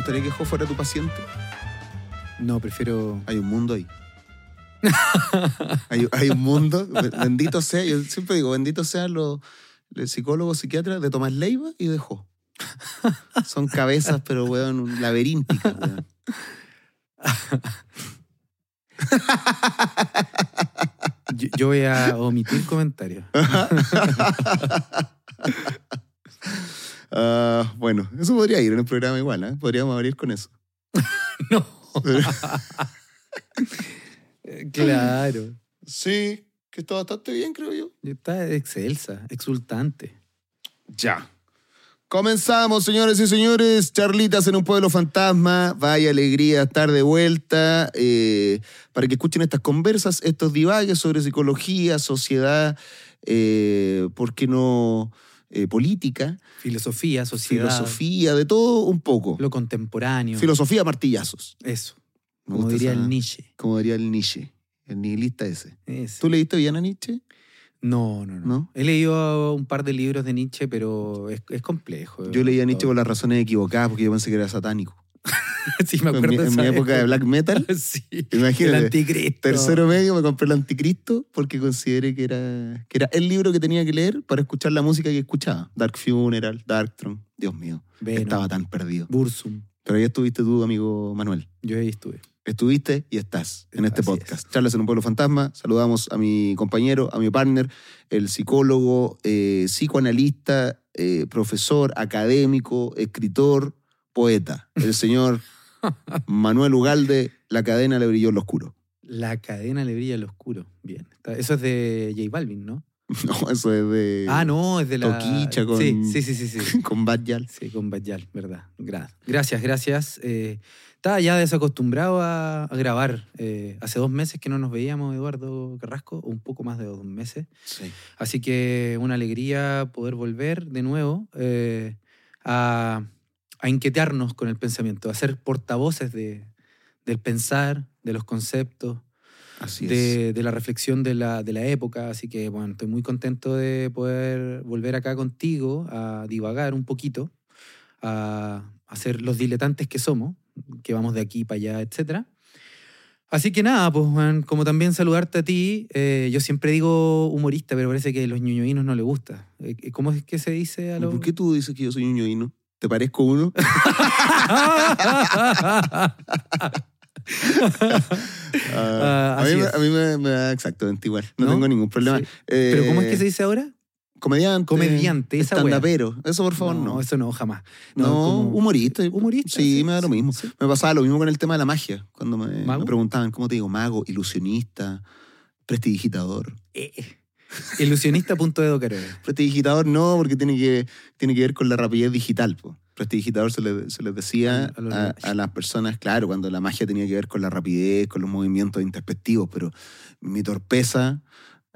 gustaría que Jo fuera tu paciente? No, prefiero. Hay un mundo ahí. hay, hay un mundo, bendito sea, yo siempre digo, bendito sean los, los psicólogos, psiquiatras de Tomás Leiva y de Jo. Son cabezas, pero weón, laberínticas, weón. Yo, yo voy a omitir comentarios. Ah, bueno, eso podría ir en el programa igual, ¿eh? Podríamos abrir con eso. no. claro. Sí, que está bastante bien, creo yo. Está excelsa, exultante. Ya. Comenzamos, señores y señores. Charlitas en un pueblo fantasma. Vaya alegría estar de vuelta. eh, para que escuchen estas conversas, estos divagues sobre psicología, sociedad, eh, ¿por qué no? Eh, política, Filosofía, sociedad, filosofía, de todo un poco. lo contemporáneo. Filosofía martillazos. Eso. Me Como diría esa- el Nietzsche. Como diría el Nietzsche, el nihilista ese. ¿Tú leíste bien a Nietzsche? No, no, no, ¿No? He leído un par de libros de Nietzsche, pero es, es complejo. Yo leí a Nietzsche por las razones equivocadas porque yo pensé que era satánico. sí, me En acuerdo mi, en mi época de black metal, sí. imagínate. El anticristo. Tercero medio me compré el Anticristo porque consideré que era, que era el libro que tenía que leer para escuchar la música que escuchaba. Dark Funeral, Darkthrone. Dios mío, Venom, estaba tan perdido. Bursum. Pero ahí estuviste tú, amigo Manuel. Yo ahí estuve. Estuviste y estás en este Así podcast. Charlas en un pueblo fantasma. Saludamos a mi compañero, a mi partner, el psicólogo, eh, psicoanalista, eh, profesor, académico, escritor, poeta, el señor Manuel Ugalde. La cadena le brilló en lo oscuro. La cadena le brilla al oscuro. Bien. Eso es de J Balvin, ¿no? No, eso es de. ah, no, es de la. Toquicha con- Sí, sí, sí, sí. sí. Con Bad Yal. Sí, con Bayal, ¿verdad? Gra- gracias, gracias. Eh, estaba ya desacostumbrado a, a grabar. Eh, hace dos meses que no nos veíamos, Eduardo Carrasco, un poco más de dos meses. Sí. Así que una alegría poder volver de nuevo eh, a, a inquietarnos con el pensamiento, a ser portavoces de, del pensar, de los conceptos, Así de, de la reflexión de la, de la época. Así que, bueno, estoy muy contento de poder volver acá contigo a divagar un poquito, a, a ser los diletantes que somos, que vamos de aquí para allá, etc. Así que nada, pues, Juan, como también saludarte a ti, eh, yo siempre digo humorista, pero parece que a los ñoñoínos no les gusta. Eh, ¿Cómo es que se dice a ¿Y los...? ¿Por qué tú dices que yo soy un ñoíno? ¿Te parezco uno? Ah, a, así mí, me- es. a mí me, me da exactamente igual. No, ¿No? tengo ningún problema. Sí. Eh, ¿Pero cómo es que se dice ahora? Comediante. Comediante, esa. Estandapero. Eso, por favor, no. eso no, jamás. No, como- humorista. Humorista. Sí, me da lo mismo. sí. Me pasaba lo mismo con el tema de la magia. Cuando me, me preguntaban, ¿cómo te digo? Mago, ilusionista, prestidigitador. Eh, Ilusionista.edo Caroe. Prestidigitador no, porque tiene que, tiene que ver con la rapidez digital. po. Prestidigitador se, le- se les decía A- las personas, claro, cuando la magia tenía que ver con la rapidez, con los movimientos introspectivos, pero mi torpeza,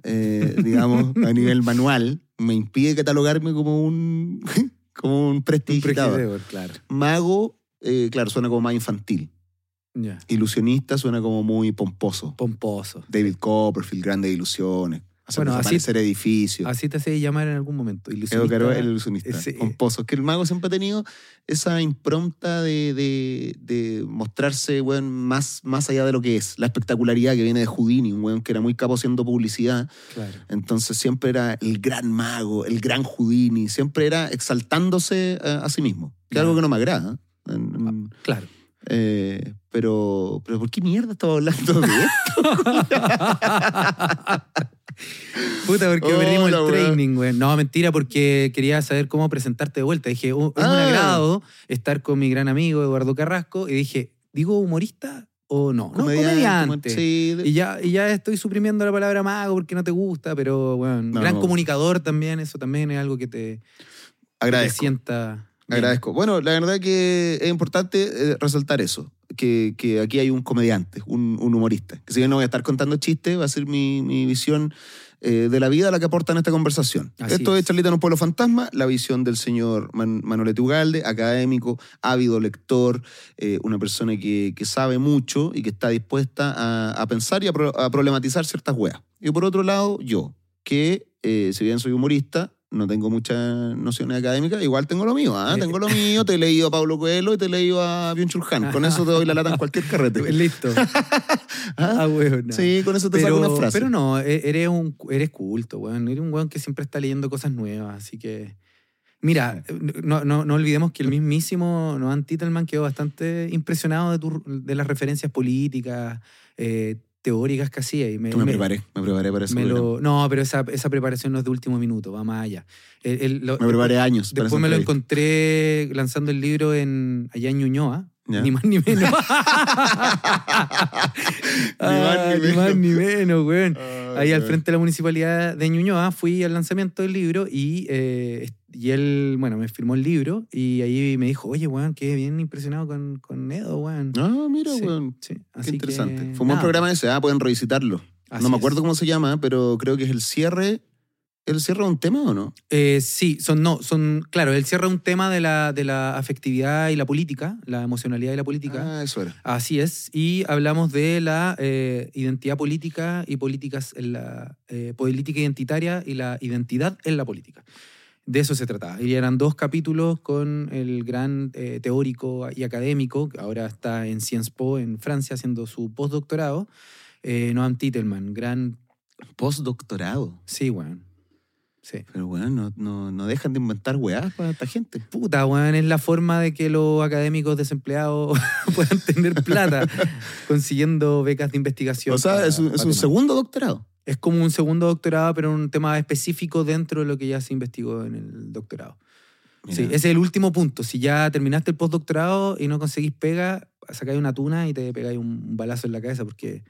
eh, digamos, a nivel manual, me impide catalogarme como un, como un Un prestidigitador. prestidigitador, claro. Mago, eh, claro, suena como más infantil. Ilusionista suena como muy pomposo. Pomposo. David Copperfield, grandes ilusiones. Hacer Bueno, así- desaparecer edificios. Así te hace llamar en algún momento. Edo Ilusionista. Caro, el ilusionista. ese- pomposo. Es que el mago siempre ha tenido esa impronta de, de- de mostrarse, weón, más, más allá de lo que es. La espectacularidad que viene de Houdini, un weón que era muy capo haciendo publicidad. Claro. Entonces siempre era el gran mago, el gran Houdini. Siempre era exaltándose eh, a sí mismo. Que es Ya. algo que no me agrada. En- en- Claro. eh, pero, pero ¿por qué mierda estaba hablando de esto? Puta, porque Hola, perdimos el training, güey. No, mentira, porque quería saber cómo presentarte de vuelta. Dije, "Oh, es un Ah. agrado estar con mi gran amigo Eduardo Carrasco. Y dije, ¿digo humorista o no? No, comediante. Sí, Y ya, y ya estoy suprimiendo la palabra mago porque no te gusta, pero bueno, No, gran no. comunicador también, eso también es algo que te, que te agradezco. sienta. Bien. Agradezco. Bueno, la verdad que es importante eh, resaltar eso, que, que aquí hay un comediante, un, un humorista, que si bien no voy a estar contando chistes, va a ser mi, mi visión eh, de la vida la que aporta en esta conversación. Así Esto es. es. Charlita en un pueblo fantasma, la visión del señor Man Manolete Ugalde, académico, ávido lector, eh, una persona que, que sabe mucho y que está dispuesta a, a pensar y a, pro- a problematizar ciertas weas. Y por otro lado, yo, que eh, si bien soy humorista, no tengo muchas nociones académicas, igual tengo lo mío, ¿ah? Tengo lo mío, te he leído a Pablo Coelho y te he leído a Byung Chul Han. Con eso te doy la lata en cualquier carrete. Listo. ah, weón. Sí, con eso te saco una frase. Pero no, e- eres, un, eres culto, weón. Eres un weón que siempre está leyendo cosas nuevas, así que... Mira, no, no, no olvidemos que el mismísimo Noam Titelman quedó bastante impresionado de, tu- de las referencias políticas, eh, teóricas que hacía. Y me, Tú me, me- preparé, me preparé para eso. lo- no, pero esa, esa preparación no es de último minuto, va más allá. El- el- lo- Me preparé años. Después me lo encontré lanzando el libro en, allá en Ñuñoa. Ya. Ni más ni menos. Ah, ni más ni menos, weón. Ah, Ahí al frente de la municipalidad de Ñuñoa fui al lanzamiento del libro y, eh, y él, bueno, me firmó el libro y ahí me dijo, oye, weón, quedé bien impresionado con, con Edo, weón. Ah, mira, Sí, weón. sí, Qué así que, interesante. Fue un buen programa ese, ah, pueden revisitarlo. Así no me acuerdo es. cómo se llama, pero creo que es el cierre. ¿El cierre de un tema o no? Eh, sí, son, no, son, claro, él cierra un tema de la, de la afectividad y la política, la emocionalidad y la política. Ah, eso era. Así es, y hablamos de la eh, identidad política y políticas en la eh, política identitaria y la identidad en la política. De eso se trataba. Y eran dos capítulos con el gran eh, teórico y académico, que ahora está en Sciences Po en Francia haciendo su postdoctorado, eh, Noam Titelman, gran... Postdoctorado. Sí, weón. Sí. Pero, weón, no, no, no dejan de inventar weás para esta gente. Puta, weón, es la forma de que los académicos desempleados puedan tener plata consiguiendo becas de investigación. O sea, para- es un, es un segundo doctorado. Es como un segundo doctorado, pero un tema específico dentro de lo que ya se investigó en el doctorado. Mira. Sí, ese es el último punto. Si ya terminaste el postdoctorado y no conseguís pega, sacáis una tuna y te pegáis un balazo en la cabeza, porque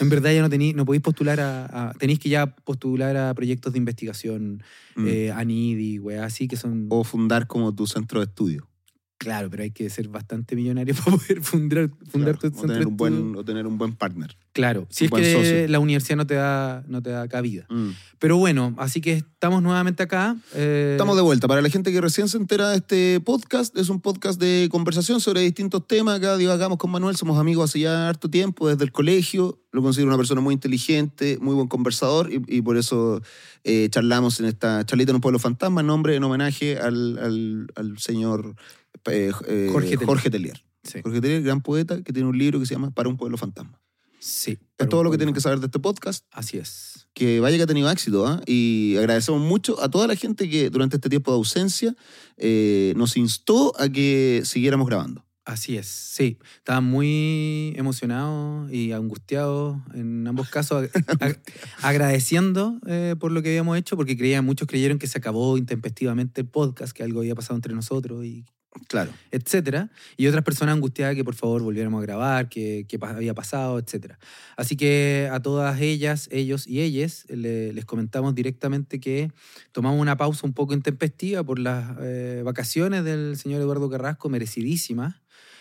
en verdad ya no, tení, no podéis postular a, a- Tenéis que ya postular a proyectos de investigación, Mm. eh, a NIDI, weá, así que son. O fundar como tu centro de estudio. Claro, pero hay que ser bastante millonario para poder fundar, fundar Claro, tu o, centro tener de un buen, o tener un buen partner. Claro, si es que socio. la universidad no te da, no te da cabida. Mm. Pero bueno, así que estamos nuevamente acá. eh, Estamos de vuelta. Para la gente que recién se entera de este podcast, es un podcast de conversación sobre distintos temas. Acá divagamos con Manuel, somos amigos hace ya harto tiempo, desde el colegio. Lo considero una persona muy inteligente, muy buen conversador y, y por eso eh, charlamos en esta charlita en un pueblo fantasma en nombre, en homenaje al, al- al señor eh, eh, Jorge Telier. Jorge Telier. Sí, Jorge Telier, gran poeta, que tiene un libro que se llama Para un pueblo fantasma. sí. Es todo lo que tienen que saber de este podcast. Así es. que vaya que ha tenido éxito. ¿ah? Y agradecemos mucho a toda la gente que durante este tiempo de ausencia eh, nos instó a que siguiéramos grabando. Así es, sí. Estaba muy emocionado y angustiado en ambos casos, ag- ag- agradeciendo eh, por lo que habíamos hecho, porque creían, muchos creyeron que se acabó intempestivamente el podcast, que algo había pasado entre nosotros y Claro. etcétera. Y otras personas angustiadas que por favor volviéramos a grabar, que, que había pasado, etcétera. Así que a todas ellas, ellos y ellas le- les comentamos directamente que tomamos una pausa un poco intempestiva por las eh, vacaciones del señor Eduardo Carrasco, merecidísimas.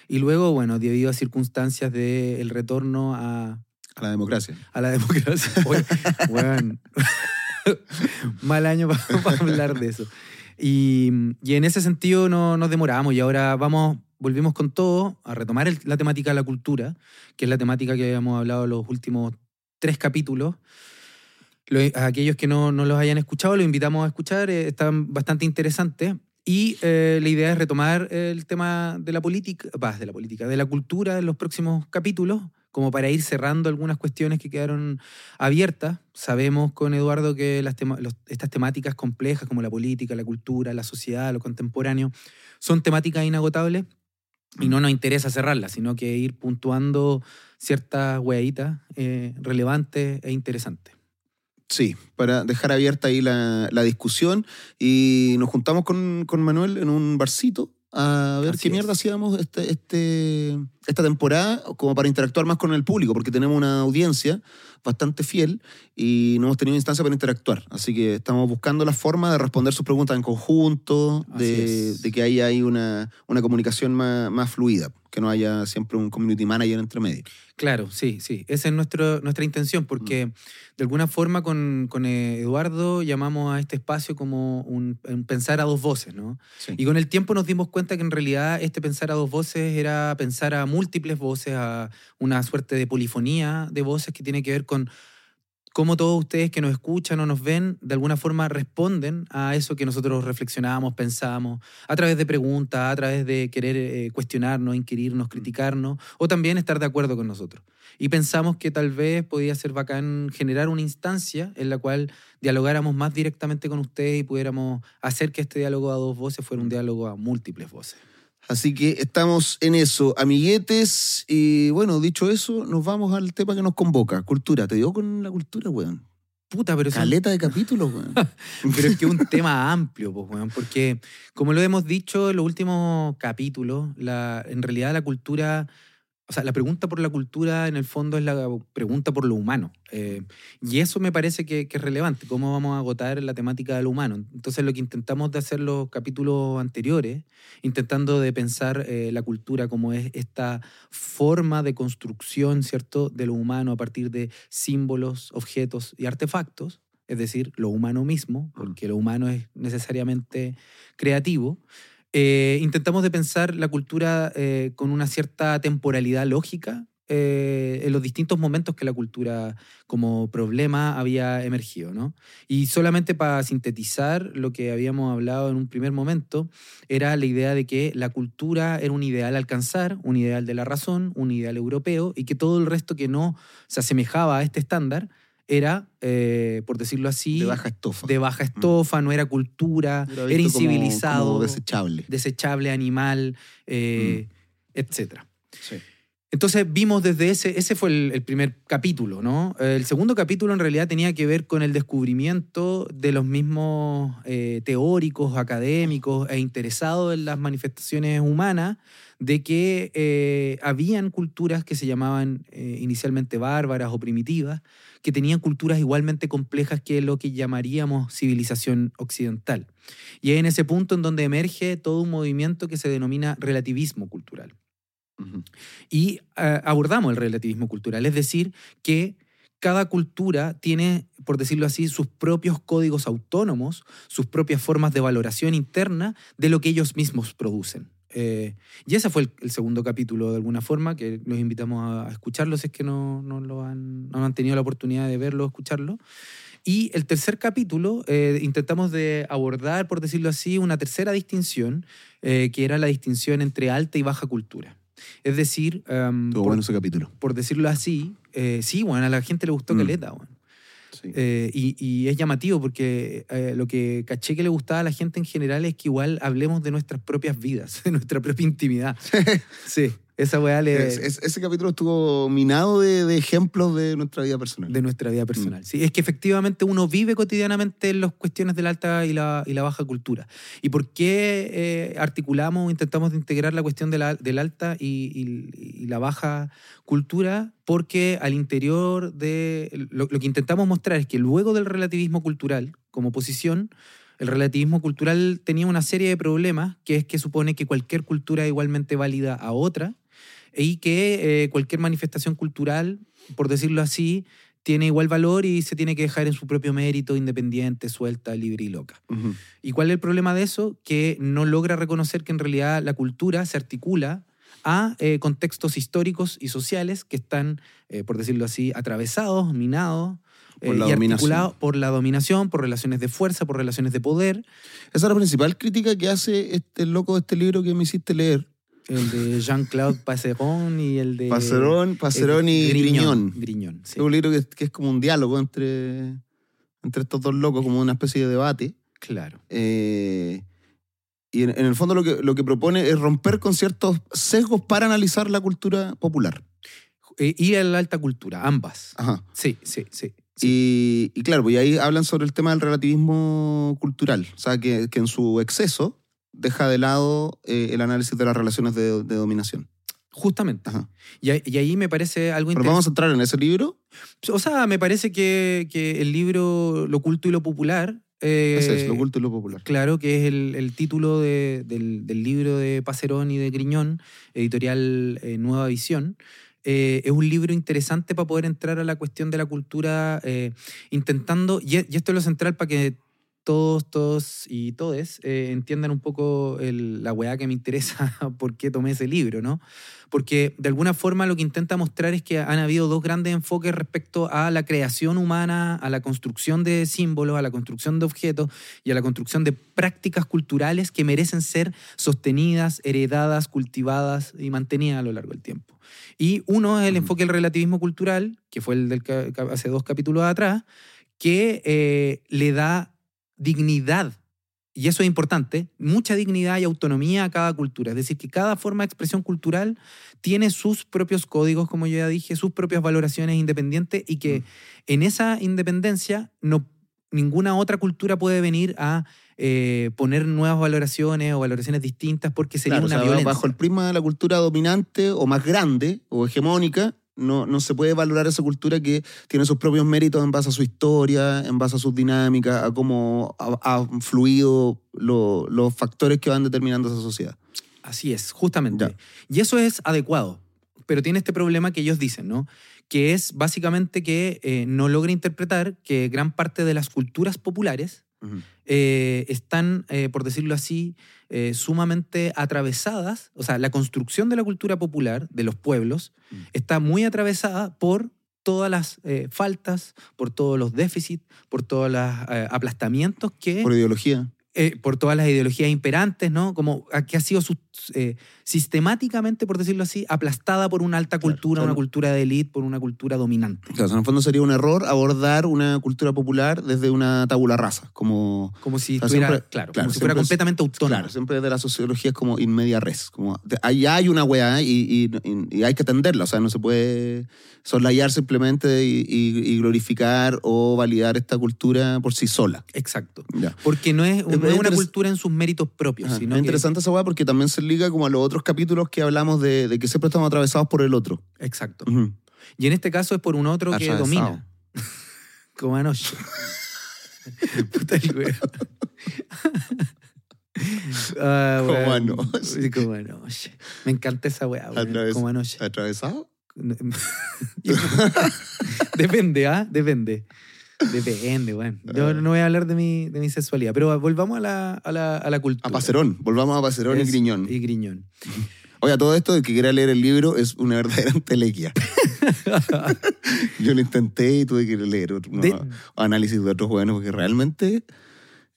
Y luego, bueno, debido a circunstancias del retorno a, A la democracia. a la democracia. Oye, weón. Mal año para hablar de eso. Y, y en ese sentido no nos demoramos y ahora vamos, volvimos con todo a retomar el- la temática de la cultura, que es la temática que habíamos hablado los últimos tres capítulos. Lo- a aquellos que no, no los hayan escuchado, los invitamos a escuchar, eh, están bastante interesantes. Y eh, la idea es retomar el tema de la política, bah, de la política, de la cultura en los próximos capítulos, como para ir cerrando algunas cuestiones que quedaron abiertas. Sabemos con Eduardo que estas temáticas complejas como la política, la cultura, la sociedad, lo contemporáneo, son temáticas inagotables y no nos interesa cerrarlas, sino que ir puntuando ciertas hueitas eh, relevantes e interesantes. Sí, para dejar abierta ahí la, la discusión. Y nos juntamos con, con Manuel en un barcito a ver Así qué mierda es. hacíamos este, este, esta temporada, como para interactuar más con el público, porque tenemos una audiencia bastante fiel y no hemos tenido instancia para interactuar. Así que estamos buscando la forma de responder sus preguntas en conjunto, de, de que ahí una, una comunicación más, más fluida, que no haya siempre un community manager entre medio. Claro, sí, sí. Esa es nuestro, nuestra intención, porque de alguna forma con, con eh, Eduardo llamamos a este espacio como un, un pensar a dos voces, ¿no? Sí. Y con el tiempo nos dimos cuenta que en realidad este pensar a dos voces era pensar a múltiples voces, a una suerte de polifonía de voces que tiene que ver con cómo todos ustedes que nos escuchan o nos ven de alguna forma responden a eso que nosotros reflexionamos, pensamos, a través de preguntas, a través de querer eh, cuestionarnos, inquirirnos, criticarnos, o también estar de acuerdo con nosotros. Y pensamos que tal vez podía ser bacán generar una instancia en la cual dialogáramos más directamente con ustedes y pudiéramos hacer que este diálogo a dos voces fuera un diálogo a múltiples voces. Así que estamos en eso, amiguetes. Y bueno, dicho eso, nos vamos al tema que nos convoca, cultura. ¿Te dio con la cultura, weón? Puta, pero Caleta de capítulos, weón. Pero es que es un tema amplio, pues, weón, porque como lo hemos dicho en los últimos capítulos, la, en realidad la cultura, o sea, la pregunta por la cultura en el fondo es la pregunta por lo humano. Eh, y eso me parece que, que es relevante, cómo vamos a agotar la temática de lo humano. Entonces lo que intentamos de hacer los capítulos anteriores, intentando de pensar eh, la cultura como es esta forma de construcción, ¿cierto?, de lo humano a partir de símbolos, objetos y artefactos, es decir, lo humano mismo, porque lo humano es necesariamente creativo. Eh, intentamos de pensar la cultura eh, con una cierta temporalidad lógica eh, en los distintos momentos que la cultura como problema había emergido. ¿no? Y solamente para sintetizar lo que habíamos hablado en un primer momento, era la idea de que la cultura era un ideal a alcanzar, un ideal de la razón, un ideal europeo, y que todo el resto que no se asemejaba a este estándar era, eh, por decirlo así, De baja estofa. de baja estofa, no era cultura, Era era, visto como- incivilizado, como desechable. desechable, animal, eh, etcétera. Sí. Entonces vimos desde ese, ese fue el, primer capítulo, ¿no? El segundo capítulo en realidad tenía que ver con el descubrimiento de los mismos eh, teóricos, académicos e interesados en las manifestaciones humanas de que eh, habían culturas que se llamaban eh, inicialmente bárbaras o primitivas, que tenían culturas igualmente complejas que lo que llamaríamos civilización occidental. Y es en ese punto en donde emerge todo un movimiento que se denomina relativismo cultural Y eh, abordamos el relativismo cultural, es decir, que cada cultura tiene, por decirlo así, sus propios códigos autónomos, sus propias formas de valoración interna de lo que ellos mismos producen. Eh, y ese fue el, segundo capítulo, de alguna forma, que los invitamos a, escucharlo si es que no, no lo han, no tenido la oportunidad de verlo o escucharlo. Y el tercer capítulo eh, intentamos de abordar, por decirlo así, una tercera distinción, que era la distinción entre alta y baja cultura. Es decir, Estuvo por, bueno ese capítulo. por decirlo así, eh, sí, bueno, a la gente le gustó Mm. caleta, bueno. Sí. Eh, y, y es llamativo porque eh, lo que caché que le gustaba a la gente en general es que igual hablemos de nuestras propias vidas, de nuestra propia intimidad. sí, esa weá le, Es- es- ese capítulo estuvo minado de, de ejemplos de nuestra vida personal. de nuestra vida Mm. personal. Sí, es que efectivamente uno vive cotidianamente las cuestiones de la alta y la, y la baja cultura. ¿Y por qué eh, articulamos o intentamos integrar la cuestión de la, del alta y, y- y la baja cultura? Porque al interior de... Lo, lo que intentamos mostrar es que luego del relativismo cultural como posición, el relativismo cultural tenía una serie de problemas, que es que supone que cualquier cultura es igualmente válida a otra y que eh, cualquier manifestación cultural, por decirlo así, tiene igual valor y se tiene que dejar en su propio mérito, independiente, suelta, libre y loca. ¿Y cuál es el problema de eso? Que no logra reconocer que en realidad la cultura se articula a eh, contextos históricos y sociales que están, eh, por decirlo así, atravesados, minados Por la y articulados por la dominación, por relaciones de fuerza, por relaciones de poder. Esa es la principal crítica que hace este loco de este libro que me hiciste leer. El de Jean-Claude Passeron y el de... Pacerón, Pacerón y Griñón. Griñón, sí. Es un libro que, que es como un diálogo entre, entre estos dos locos, como una especie de debate. Claro. Eh, y en, en el fondo lo que, lo que propone es romper con ciertos sesgos para analizar la cultura popular. Eh, Y la alta cultura, ambas. Ajá. Sí, sí, sí. sí. Y, y claro, pues ahí hablan sobre el tema del relativismo cultural. O sea, que, que en su exceso deja de lado eh, el análisis de las relaciones de, de dominación. Justamente. Y, ahí- y ahí me parece algo Pero interesante. vamos a entrar en ese libro. O sea, me parece que, que el libro Lo oculto y lo popular. eh, Ese es lo oculto y lo popular. Claro, que es el, el título de- del, del libro de Pacerón y de Griñón, editorial eh, Nueva Visión. Eh, es un libro interesante para poder entrar a la cuestión de la cultura, eh, intentando, y esto es lo central para que todos, todos y todes eh, entiendan un poco el- la weá que me interesa, por qué tomé ese libro, ¿no? Porque de alguna forma lo que intenta mostrar es que han habido dos grandes enfoques respecto a la creación humana, a la construcción de símbolos, a la construcción de objetos y a la construcción de prácticas culturales que merecen ser sostenidas, heredadas, cultivadas y mantenidas a lo largo del tiempo. Y uno es el enfoque del relativismo cultural, que fue el del hace dos capítulos atrás, que eh, le da dignidad, y eso es importante, mucha dignidad y autonomía a cada cultura. Es decir, que cada forma de expresión cultural tiene sus propios códigos, como yo ya dije, sus propias valoraciones independientes y que Mm. en esa independencia no, ninguna otra cultura puede venir a eh, poner nuevas valoraciones o valoraciones distintas porque sería Claro, o una sea, violencia. bajo el prisma de la cultura dominante o más grande o hegemónica, no, no se puede valorar esa cultura que tiene sus propios méritos en base a su historia, en base a sus dinámicas, a cómo ha- han fluido lo- los factores que van determinando esa sociedad. Así es, justamente. Ya. Y eso es adecuado, pero tiene este problema que ellos dicen, ¿no? Que es básicamente que eh, no logra interpretar que gran parte de las culturas populares Eh, están, eh, por decirlo así, eh, sumamente atravesadas, o sea, la construcción de la cultura popular de los pueblos Mm. está muy atravesada por todas las faltas, por todos los déficits, por todos los aplastamientos que Por ideología. por todas las ideologías imperantes, ¿no? Como a- que ha sido sus- eh, sistemáticamente, por decirlo así, aplastada por una alta Claro, cultura, o sea, una cultura de élite, por una cultura dominante. Claro, en el fondo sería un error abordar una cultura popular desde una tabula rasa, como... Como si O sea, estuviera, siempre- claro, claro, como si fuera completamente autónoma. Claro, siempre de la sociología es como in media res, como allá hay una weá y, y- y- hay que atenderla, o sea, no se puede soslayar simplemente y, y- glorificar o validar esta cultura por sí sola. Exacto. Ya. Porque no es, Es no es una cultura en sus méritos propios, Ajá, sino es que- interesante esa weá porque también se liga como a los otros capítulos que hablamos de, de que siempre estamos atravesados por el otro. Exacto. Y en este caso es por un otro que domina. Como anoche. Puta el weón. Ah, Como anoche. Como anoche. Me encanta esa weá. Atraves- Como anoche. ¿Atravesado? Depende, ¿ah? Depende. Depende, bueno. Yo no voy a hablar de mi, de mi sexualidad, pero volvamos a la, a la, a la cultura. A Pacerón, volvamos a Pacerón y Griñón. Y Griñón. Oye, todo esto de que quiera leer el libro es una verdadera entelequia. Yo lo intenté y tuve que leer otro- De- análisis de otros buenos porque realmente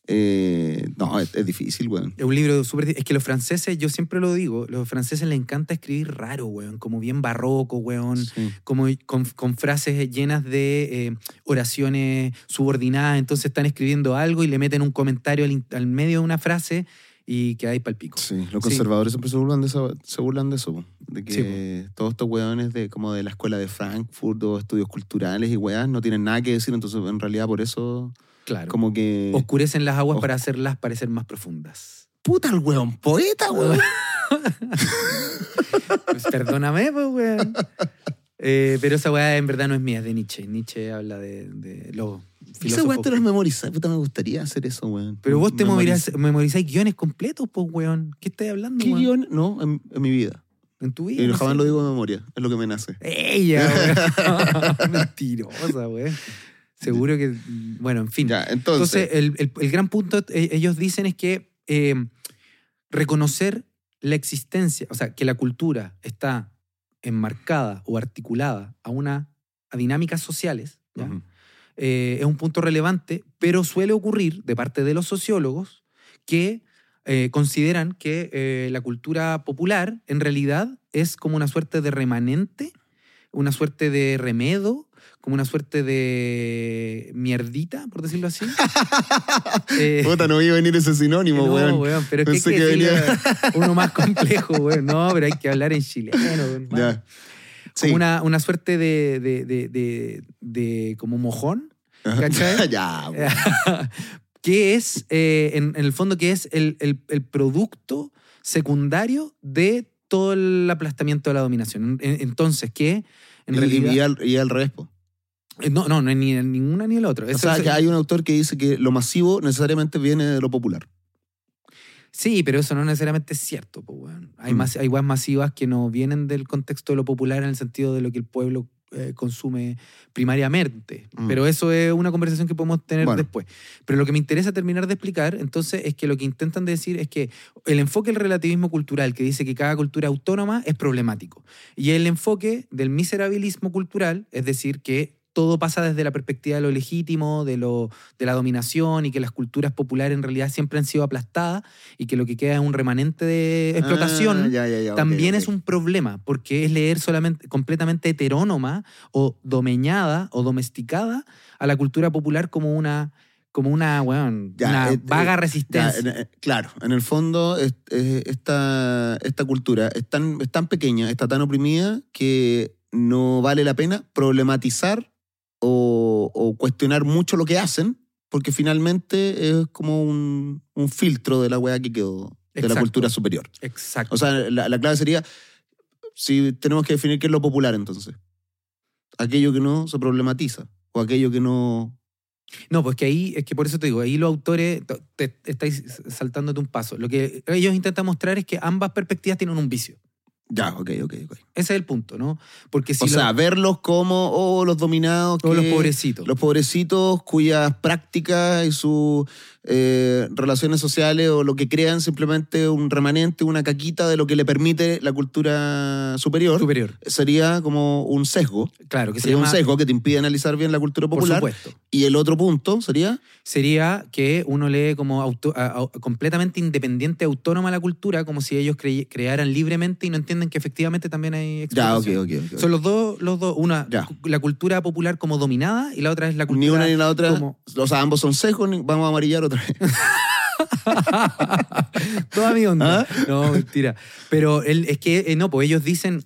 eh, no, es, es difícil, weón. Es un libro súper... Es que los franceses, yo siempre lo digo, los franceses les encanta escribir raro, weón. Como bien barroco, weón. Sí. Como con, con frases llenas de eh, oraciones subordinadas. Entonces están escribiendo algo y le meten un comentario al, medio de una frase y que hay palpico. Sí, los Sí. conservadores siempre se burlan de eso, se burlan de eso, de que Sí, todos estos weones de como de la escuela de Frankfurt o estudios culturales y weas no tienen nada que decir, entonces en realidad por eso Claro. como que Oscurecen las aguas Os- para hacerlas parecer más profundas. puta el weón poeta, weón. Pues perdóname, pues, weón. Eh, pero esa weá en verdad no es mía, es de Nietzsche. Nietzsche habla de, de los Esa weá te los memoriza, puta me gustaría hacer eso, weón. Pero vos te Memoriza- memorizáis memorizáis guiones completos, pues, weón. ¿Qué estás hablando, ¿Qué weón? guion? No, en, en mi vida. En tu vida. Y no jamás sé. lo digo de memoria, es lo que me nace. Ella, weón. Mentirosa, weón. Seguro que. Bueno, en fin. Ya, entonces, Entonces, el, el- el gran punto, eh, ellos dicen es que eh, reconocer la existencia, o sea, que la cultura está enmarcada o articulada a una a dinámicas sociales. Eh, es un punto relevante, pero suele ocurrir de parte de los sociólogos que eh, consideran que la cultura popular en realidad es como una suerte de remanente, una suerte de remedo, como una suerte de mierdita, por decirlo así. Eh, Puta, no iba a venir ese sinónimo, no, weón. weón, pero es que, venía- uno más complejo, weón. No, pero hay que hablar en chileno, weón. Sí. Como una, una suerte de, de, de, como mojón, ¿cachai? ya, weón. que es, eh, en, en el fondo, que es el, el- el producto secundario de todo el aplastamiento de la dominación. En- Entonces, que en Y- realidad... y, al, y al revés, po. Eh, No, no, no es ni en ninguna ni el otro. O Eso sea, es- que hay un autor que dice que lo masivo necesariamente viene de lo popular. Sí, pero eso no necesariamente es cierto. weón. Hay, Mm. mas- hay masivas que no vienen del contexto de lo popular en el sentido de lo que el pueblo eh, consume primariamente. Mm. Pero eso es una conversación que podemos tener Bueno. después. Pero lo que me interesa terminar de explicar, entonces, es que lo que intentan decir es que el enfoque del relativismo cultural, que dice que cada cultura es autónoma, es problemático. Y el enfoque del miserabilismo cultural, es decir, que todo pasa desde la perspectiva de lo legítimo, de, lo, de la dominación y que las culturas populares en realidad siempre han sido aplastadas y que lo que queda es un remanente de explotación Ah, ya, ya, ya, ok, también es un problema, porque es leer solamente completamente heterónoma o domeñada o domesticada a la cultura popular como una, como una, Ya, una eh, vaga Ya, resistencia. en- eh, claro, en el fondo es- es- esta, esta cultura es tan, es tan pequeña, está tan oprimida que no vale la pena problematizar o, o cuestionar mucho lo que hacen, porque finalmente es como un, un filtro de la weá que quedó de la cultura superior. Exacto. O sea, la, la clave sería, si tenemos que definir qué es lo popular entonces. Aquello que no se problematiza o aquello que no... No, pues que ahí, es que por eso te digo, ahí los autores te, te estáis saltándote un paso. Lo que ellos intentan mostrar es que ambas perspectivas tienen un vicio. Ya, ok, ok, ok. Ese es el punto, ¿no? Porque si o sea, lo- verlos como oh, los dominados, todos los pobrecitos. los pobrecitos cuyas prácticas y sus eh, relaciones sociales o lo que crean simplemente un remanente, una caquita de lo que le permite la cultura superior, superior. sería como un sesgo. Claro, que se Sería llama, un sesgo que te impide analizar bien la cultura por popular. supuesto. Y el otro punto sería, sería que uno lee como auto- a- a- completamente independiente, autónoma la cultura, como si ellos crearan libremente y no entienden que efectivamente también hay ya. Son los dos, los dos, una, Ya. la cultura popular como dominada y la otra es la cultura Ni una ni la otra, como- o sea, ambos son sesgos, vamos a amarillar otra vez. Toda mi onda. ¿Ah? No, mentira. Pero él, es que, eh, no, pues ellos dicen,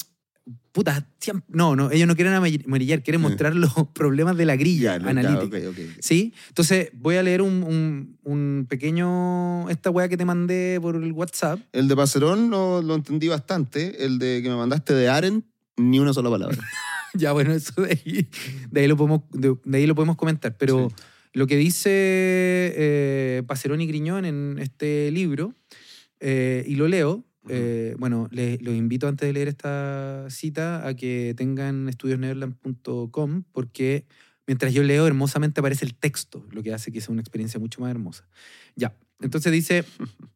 puta, siempre- no, no, ellos no quieren amar- amarillar, quieren mostrar los problemas de la grilla Ya, analítica. ya, ok, ok. ¿Sí? Entonces voy a leer un, un- un pequeño, esta weá que te mandé por el WhatsApp. El de Pacerón lo, lo entendí bastante. El de que me mandaste de Aren, ni una sola palabra. Ya, bueno, eso de ahí, de ahí, lo, podemos, de, de ahí lo podemos comentar. Pero Sí. Lo que dice eh, Pacerón y Griñón en este libro, eh, y lo leo, eh, bueno, les los invito antes de leer esta cita a que tengan estudiosneverland.com porque mientras yo leo hermosamente aparece el texto, lo que hace que sea una experiencia mucho más hermosa. Ya, entonces dice,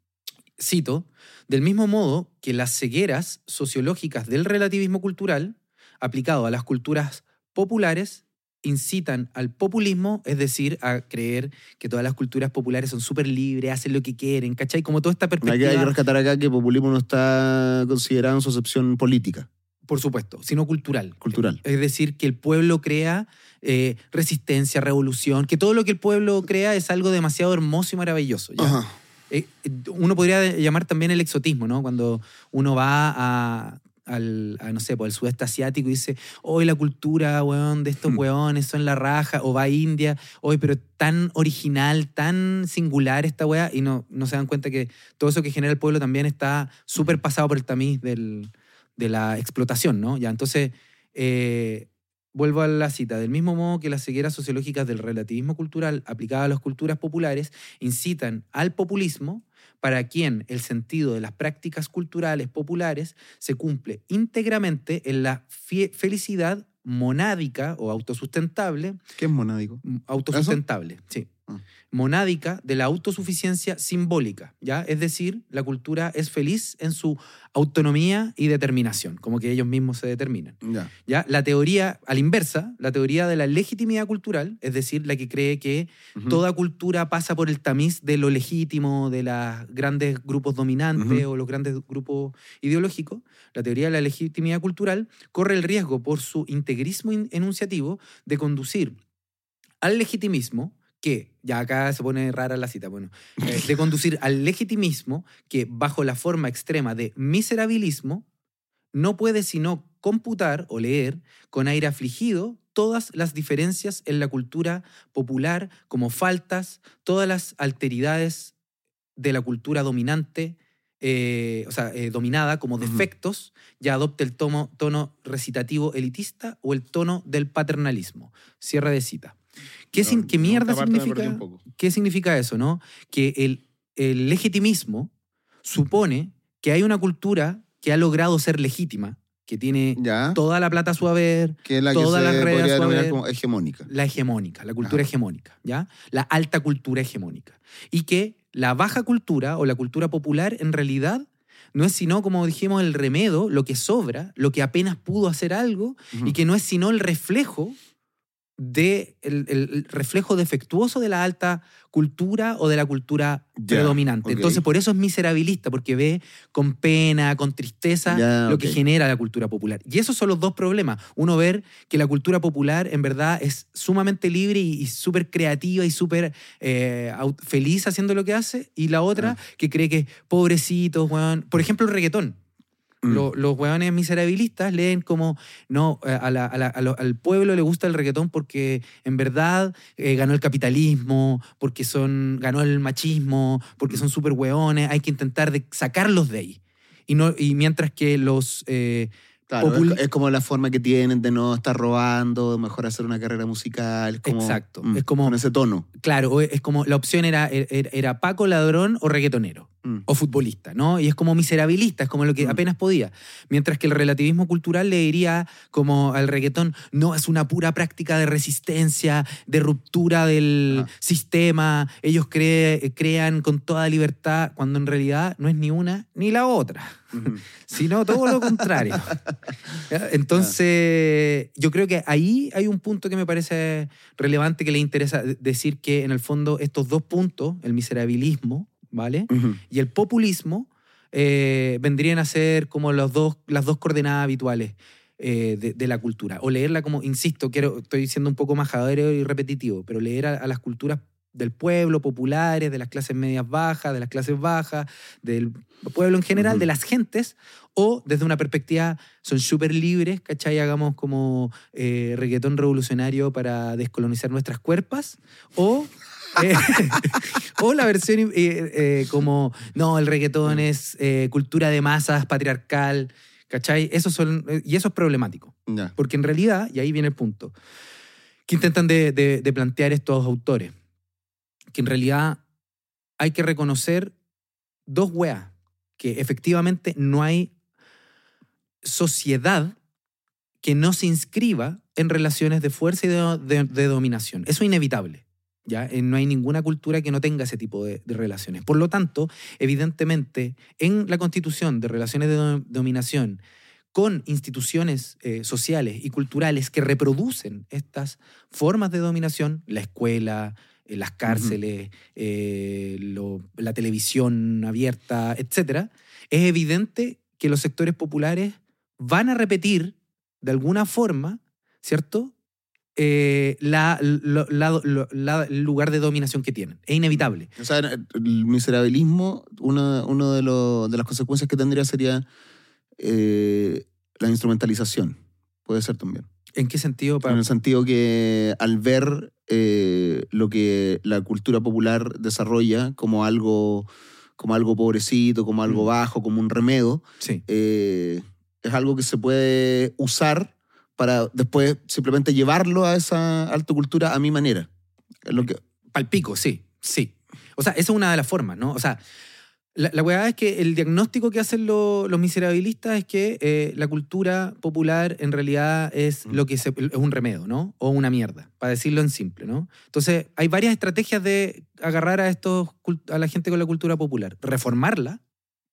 cito, del mismo modo que las cegueras sociológicas del relativismo cultural aplicado a las culturas populares incitan al populismo, es decir, a creer que todas las culturas populares son súper libres, hacen lo que quieren, ¿cachai? Como toda esta perspectiva, hay que rescatar acá que populismo no está considerado en su acepción política, por supuesto, sino cultural. cultural. Es decir, que el pueblo crea eh, resistencia, revolución, que todo lo que el pueblo crea es algo demasiado hermoso y maravilloso. ¿ya? Ajá. Eh, uno podría llamar también el exotismo, ¿no? Cuando uno va a, al, a, no sé, pues, al sudeste asiático y dice, hoy la cultura, weón, de estos Hmm. weones son la raja, o va a India, hoy, pero tan original, tan singular esta weá, y no, no se dan cuenta que todo eso que genera el pueblo también está súper pasado por el tamiz del, de la explotación, ¿no? Ya, entonces, eh, vuelvo a la cita. Del mismo modo que las cegueras sociológicas del relativismo cultural aplicadas a las culturas populares incitan al populismo, para quien el sentido de las prácticas culturales populares se cumple íntegramente en la felicidad monádica o autosustentable, ¿Qué es monádico? autosustentable, sí. Ah. Monádica de la autosuficiencia simbólica, ¿ya? Es decir, la cultura es feliz en su autonomía y determinación, como que ellos mismos se determinan. Ya. ¿ya? La teoría, a la inversa, la teoría de la legitimidad cultural, es decir, la que cree que toda cultura pasa por el tamiz de lo legítimo, de los grandes grupos dominantes o los grandes grupos ideológicos, la teoría de la legitimidad cultural corre el riesgo por su integrismo in- enunciativo de conducir al legitimismo que, ya acá se pone rara la cita, bueno, eh, de conducir al legitimismo que bajo la forma extrema de miserabilismo no puede sino computar o leer con aire afligido todas las diferencias en la cultura popular como faltas, todas las alteridades de la cultura dominante, eh, o sea, eh, dominada como defectos, ya adopte el tono, tono recitativo elitista o el tono del paternalismo. Cierre de cita. ¿Qué, sin- mierda significa? ¿Qué significa eso, no? Que el, el legitimismo supone que hay una cultura que ha logrado ser legítima que tiene Ya. toda la plata a su haber, Que la que se redes podría a su denominar haber. como hegemónica. la hegemónica, la cultura Ajá. hegemónica, ¿ya? La alta cultura hegemónica. Y que la baja cultura o la cultura popular en realidad no es sino, como dijimos, el remedo, lo que sobra, lo que apenas pudo hacer algo, y que no es sino el reflejo de el, reflejo defectuoso de la alta cultura o de la cultura predominante. Entonces, por eso es miserabilista, porque ve con pena, con tristeza, lo que genera la cultura popular. Y esos son los dos problemas. Uno, ver que la cultura popular en verdad es sumamente libre y, y súper creativa y súper eh, feliz haciendo lo que hace. Y la otra, Ah. que cree que pobrecitos, weón. Por ejemplo, el reggaetón. Mm. Lo- los hueones miserabilistas leen como, no, eh, a la- a la- a lo- al pueblo le gusta el reggaetón porque en verdad eh, ganó el capitalismo, porque son, ganó el machismo, porque son súper hueones, hay que intentar de sacarlos de ahí. Y, no, y mientras que los... eh, Claro, es, es como la forma que tienen de no estar robando, mejor hacer una carrera musical. es como- Exacto, mm, es como- Con ese tono. claro, es como la opción era, era, era Paco, ladrón o reggaetonero. Mm. o futbolista, ¿no? Y es como miserabilista, es como lo que Mm. apenas podía. Mientras que el relativismo cultural le diría como al reggaetón, no, es una pura práctica de resistencia, de ruptura del sistema, ellos crean con toda libertad, cuando en realidad no es ni una ni la otra, sino todo lo contrario. Entonces, yo creo que ahí hay un punto que me parece relevante que le interesa decir que en el fondo estos dos puntos, el miserabilismo, ¿vale? Y el populismo eh, vendrían a ser como los dos, las dos coordenadas habituales eh, de, de la cultura. O leerla como, insisto, quiero, estoy siendo un poco majadero y repetitivo, pero leer a, a las culturas del pueblo, populares, de las clases medias bajas, de las clases bajas, del pueblo en general, de las gentes, o desde una perspectiva, son súper libres, ¿cachai? Hagamos como eh, reggaetón revolucionario para descolonizar nuestras cuerpas, o... eh, o la versión eh, eh, como, no, el reggaetón es cultura de masas, patriarcal, ¿cachai? Eso son, y eso es problemático. Porque en realidad, y ahí viene el punto, que intentan de, de- de plantear estos autores, que en realidad hay que reconocer dos weas, que efectivamente no hay sociedad que no se inscriba en relaciones de fuerza y de, de- de dominación. Eso es inevitable. ¿Ya? Eh, No hay ninguna cultura que no tenga ese tipo de, de relaciones. Por lo tanto, evidentemente, en la constitución de relaciones de do- dominación con instituciones eh, sociales y culturales que reproducen estas formas de dominación, la escuela, eh, las cárceles, eh, lo- la televisión abierta, etc., es evidente que los sectores populares van a repetir de alguna forma, ¿cierto? Eh, la- lo- la- lo- la- el lugar de dominación que tienen. Es inevitable. O sea, el miserabilismo, una, uno de, los- de las consecuencias que tendría sería eh, la instrumentalización. Puede ser también. ¿En qué sentido? En el sentido que al ver eh, lo que la cultura popular desarrolla como algo, como algo pobrecito, como algo Mm. bajo, como un remedo, Sí. eh, es algo que se puede usar para después simplemente llevarlo a esa alta cultura a mi manera. Es lo que, Palpico, sí, sí. O sea, esa es una de las formas, ¿no? O sea, la, la weá es que el diagnóstico que hacen lo- los miserabilistas es que eh, la cultura popular en realidad es lo que se- es un remedio, ¿no? O una mierda, para decirlo en simple, ¿no? Entonces, hay varias estrategias de agarrar a estos a la gente con la cultura popular, reformarla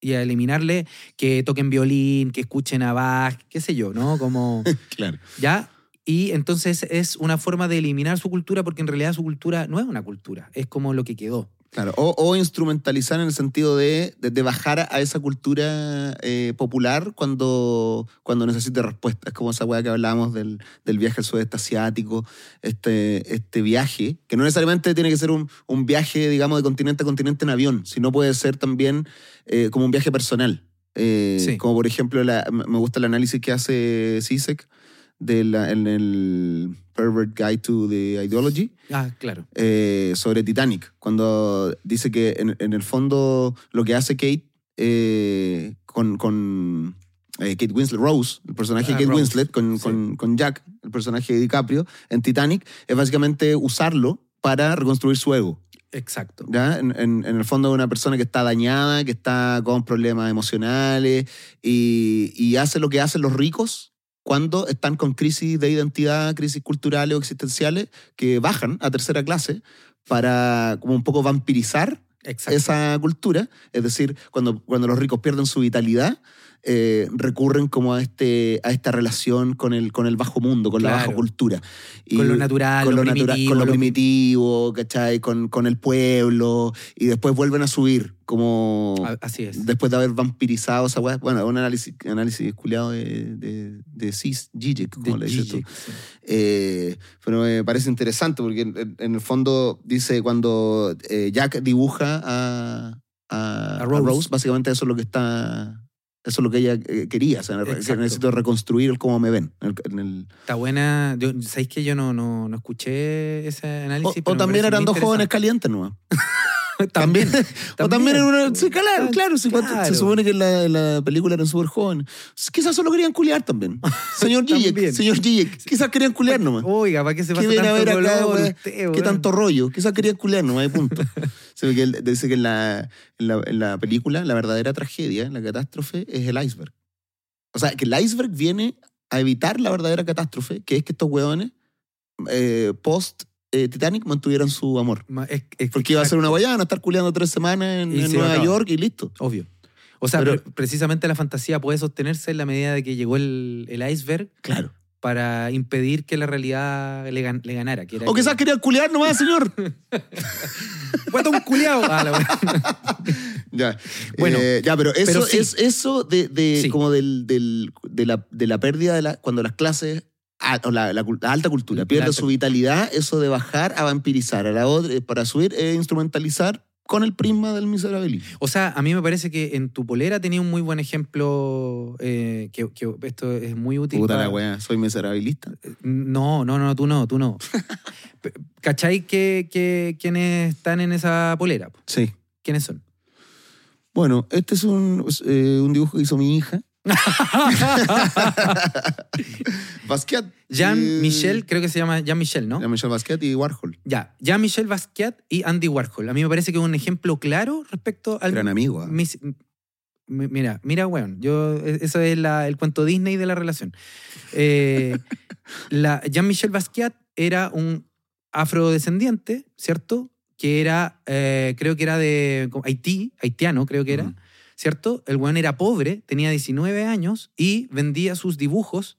y a eliminarle que toquen violín, que escuchen a Bach, qué sé yo, ¿no? Como claro. ¿Ya? Y entonces es una forma de eliminar su cultura porque en realidad su cultura no es una cultura, es como lo que quedó. Claro, o, o instrumentalizar en el sentido de, de- de bajar a esa cultura eh, popular cuando, cuando necesite respuesta. Es como esa weá que hablábamos del, del viaje al sudeste asiático, este, este viaje, que no necesariamente tiene que ser un, un viaje, digamos, de continente a continente en avión, sino puede ser también eh, como un viaje personal. Eh, Sí. Como por ejemplo, la- me gusta el análisis que hace Sisek de la- en el Pervert Guide to the Ideology Ah, claro. eh, sobre Titanic, cuando dice que en, en el fondo lo que hace Kate eh, con, con eh, Kate Winslet, Rose, el personaje de Ah, Kate Rose, Winslet, con, sí. con, con Jack, el personaje de DiCaprio, en Titanic, es básicamente usarlo para reconstruir su ego. Exacto. ¿ya? En, en- en el fondo una persona que está dañada, que está con problemas emocionales y, y hace lo que hacen los ricos cuando están con crisis de identidad, crisis culturales o existenciales, que bajan a tercera clase para como un poco vampirizar Exacto. esa cultura. Es decir, cuando, cuando los ricos pierden su vitalidad, eh, recurren como a, este, a esta relación con el, con el bajo mundo, con la Claro. baja cultura. Y- Con lo natural, con lo lo, primitivo, con lo lo- primitivo, ¿cachai? Con, con el pueblo, y después vuelven a subir, como A- Así es. después de haber vampirizado esa weá. Bueno, un análisis, análisis culiado de, de, de Cis Zizek, como De le dices tú. Sí. Eh, pero me parece interesante porque en, en- el fondo dice cuando eh, Jack dibuja a, a, A a Rose. Rose. básicamente eso es lo que está. Eso es lo que ella eh, quería. O sea, necesito reconstruir cómo me ven. en el- Está buena. Yo, ¿Sabéis que yo no, no, no escuché ese O, análisis? o pero me también eran dos jóvenes calientes, ¿no? También. O también era una. Sí, claro, Ah, claro. sí, cuando- claro. Se supone que en la, en la película eran súper jóvenes. Quizás solo querían culiar también. Señor También. señor Zizek. Quizás querían culiar nomás. Oiga, ¿para qué se ¿Qué pasa a tanto ver acá, color usted, ¿Qué tanto rollo? Quizás quería culiar, no hay punto. Se ve que él dice que en la, en, la, en la película la verdadera tragedia, la catástrofe, es el iceberg. O sea, que el iceberg viene a evitar la verdadera catástrofe, que es que estos hueones, eh, post eh, Titanic, mantuvieran su amor. Ma- es- es- Porque iba a ser una guayana, estar culiando tres semanas en, Nueva. York y listo. Obvio. O sea, Pero- pre- precisamente la fantasía puede sostenerse en la medida de que llegó el, el iceberg Claro. para impedir que la realidad le, gan- le ganara. Que era O que- quizás querían culiar nomás, señor. ¡Guatón culiao! Ah, la. Ya. Bueno, Eh, ya, pero eso pero sí. es eso de, de Sí. como del, del- de, la, de la pérdida de la, cuando las clases a- o la, la cul- la alta cultura pierde su vitalidad, eso de bajar a vampirizar a la otra, eh, para subir e instrumentalizar con el prisma del miserabilismo. O sea, a mí me parece que en tu polera tenía un muy buen ejemplo, eh, que, que esto es muy útil. Puta para- la wea, soy miserabilista. No, no, no, tú no, tú no. ¿Cachai que, que quienes están en esa polera? po? Sí. ¿Quiénes son? Bueno, este es un, eh, un dibujo que hizo mi hija. Basquiat. Jean-Michel, creo que se llama Jean-Michel, ¿no? Jean-Michel Basquiat y Warhol. Ya, Jean-Michel Basquiat y Andy Warhol. A mí me parece que es un ejemplo claro respecto al... Gran amigo. ¿ah? mis- mira, mira, weón. Yo, e- eso es la- el cuento Disney de la relación. Eh, Jean-Michel Basquiat era un afrodescendiente, ¿cierto? Que era, eh, creo que era de Haití, haitiano, creo que era. ¿Cierto? El weón era pobre, tenía 19 años y vendía sus dibujos.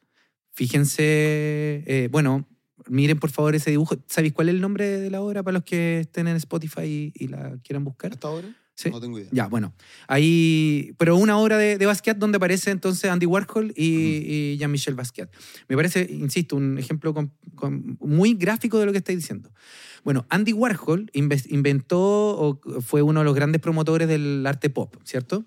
Fíjense, eh, bueno, miren por favor ese dibujo. ¿Sabéis cuál es el nombre de la obra para los que estén en Spotify y, y la quieran buscar? ¿Hasta ahora? Sí. No tengo idea. Ya, bueno. Ahí, pero una obra de, de Basquiat donde aparece entonces Andy Warhol y, y Jean-Michel Basquiat. Me parece, insisto, un ejemplo con- con- muy gráfico de lo que estáis diciendo. Bueno, Andy Warhol inventó o fue uno de los grandes promotores del arte pop, ¿cierto?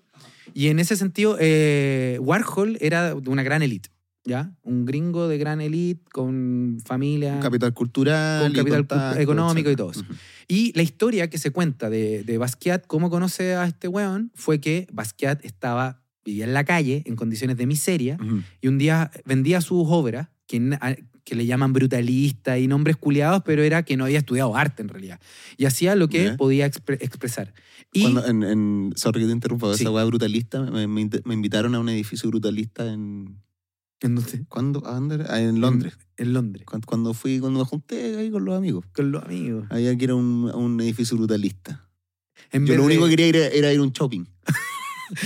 Y en ese sentido, eh, Warhol era de una gran élite, ¿ya? Un gringo de gran élite con familia. Capital cultural. Con y capital contacto, económico y todo eso. Y la historia que se cuenta de, de Basquiat, cómo conoce a este weón, fue que Basquiat estaba, vivía en la calle en condiciones de miseria Ujú. y un día vendía sus obras, que, que le llaman brutalista y nombres culiados, pero era que no había estudiado arte en realidad. Y hacía lo que podía expre- expresar. Y Cuando en, en, sorry que te interrumpa, Sí. esa weá brutalista, me, me me invitaron a un edificio brutalista en. ¿en dónde? ¿Cuándo? ¿A dónde? Ah, En Londres. En Londres, Cuando, cuando fui, cuando me junté ahí con los amigos. con los amigos. Había que ir a un, a un edificio brutalista. En Yo lo único de- que quería era, era ir a un shopping.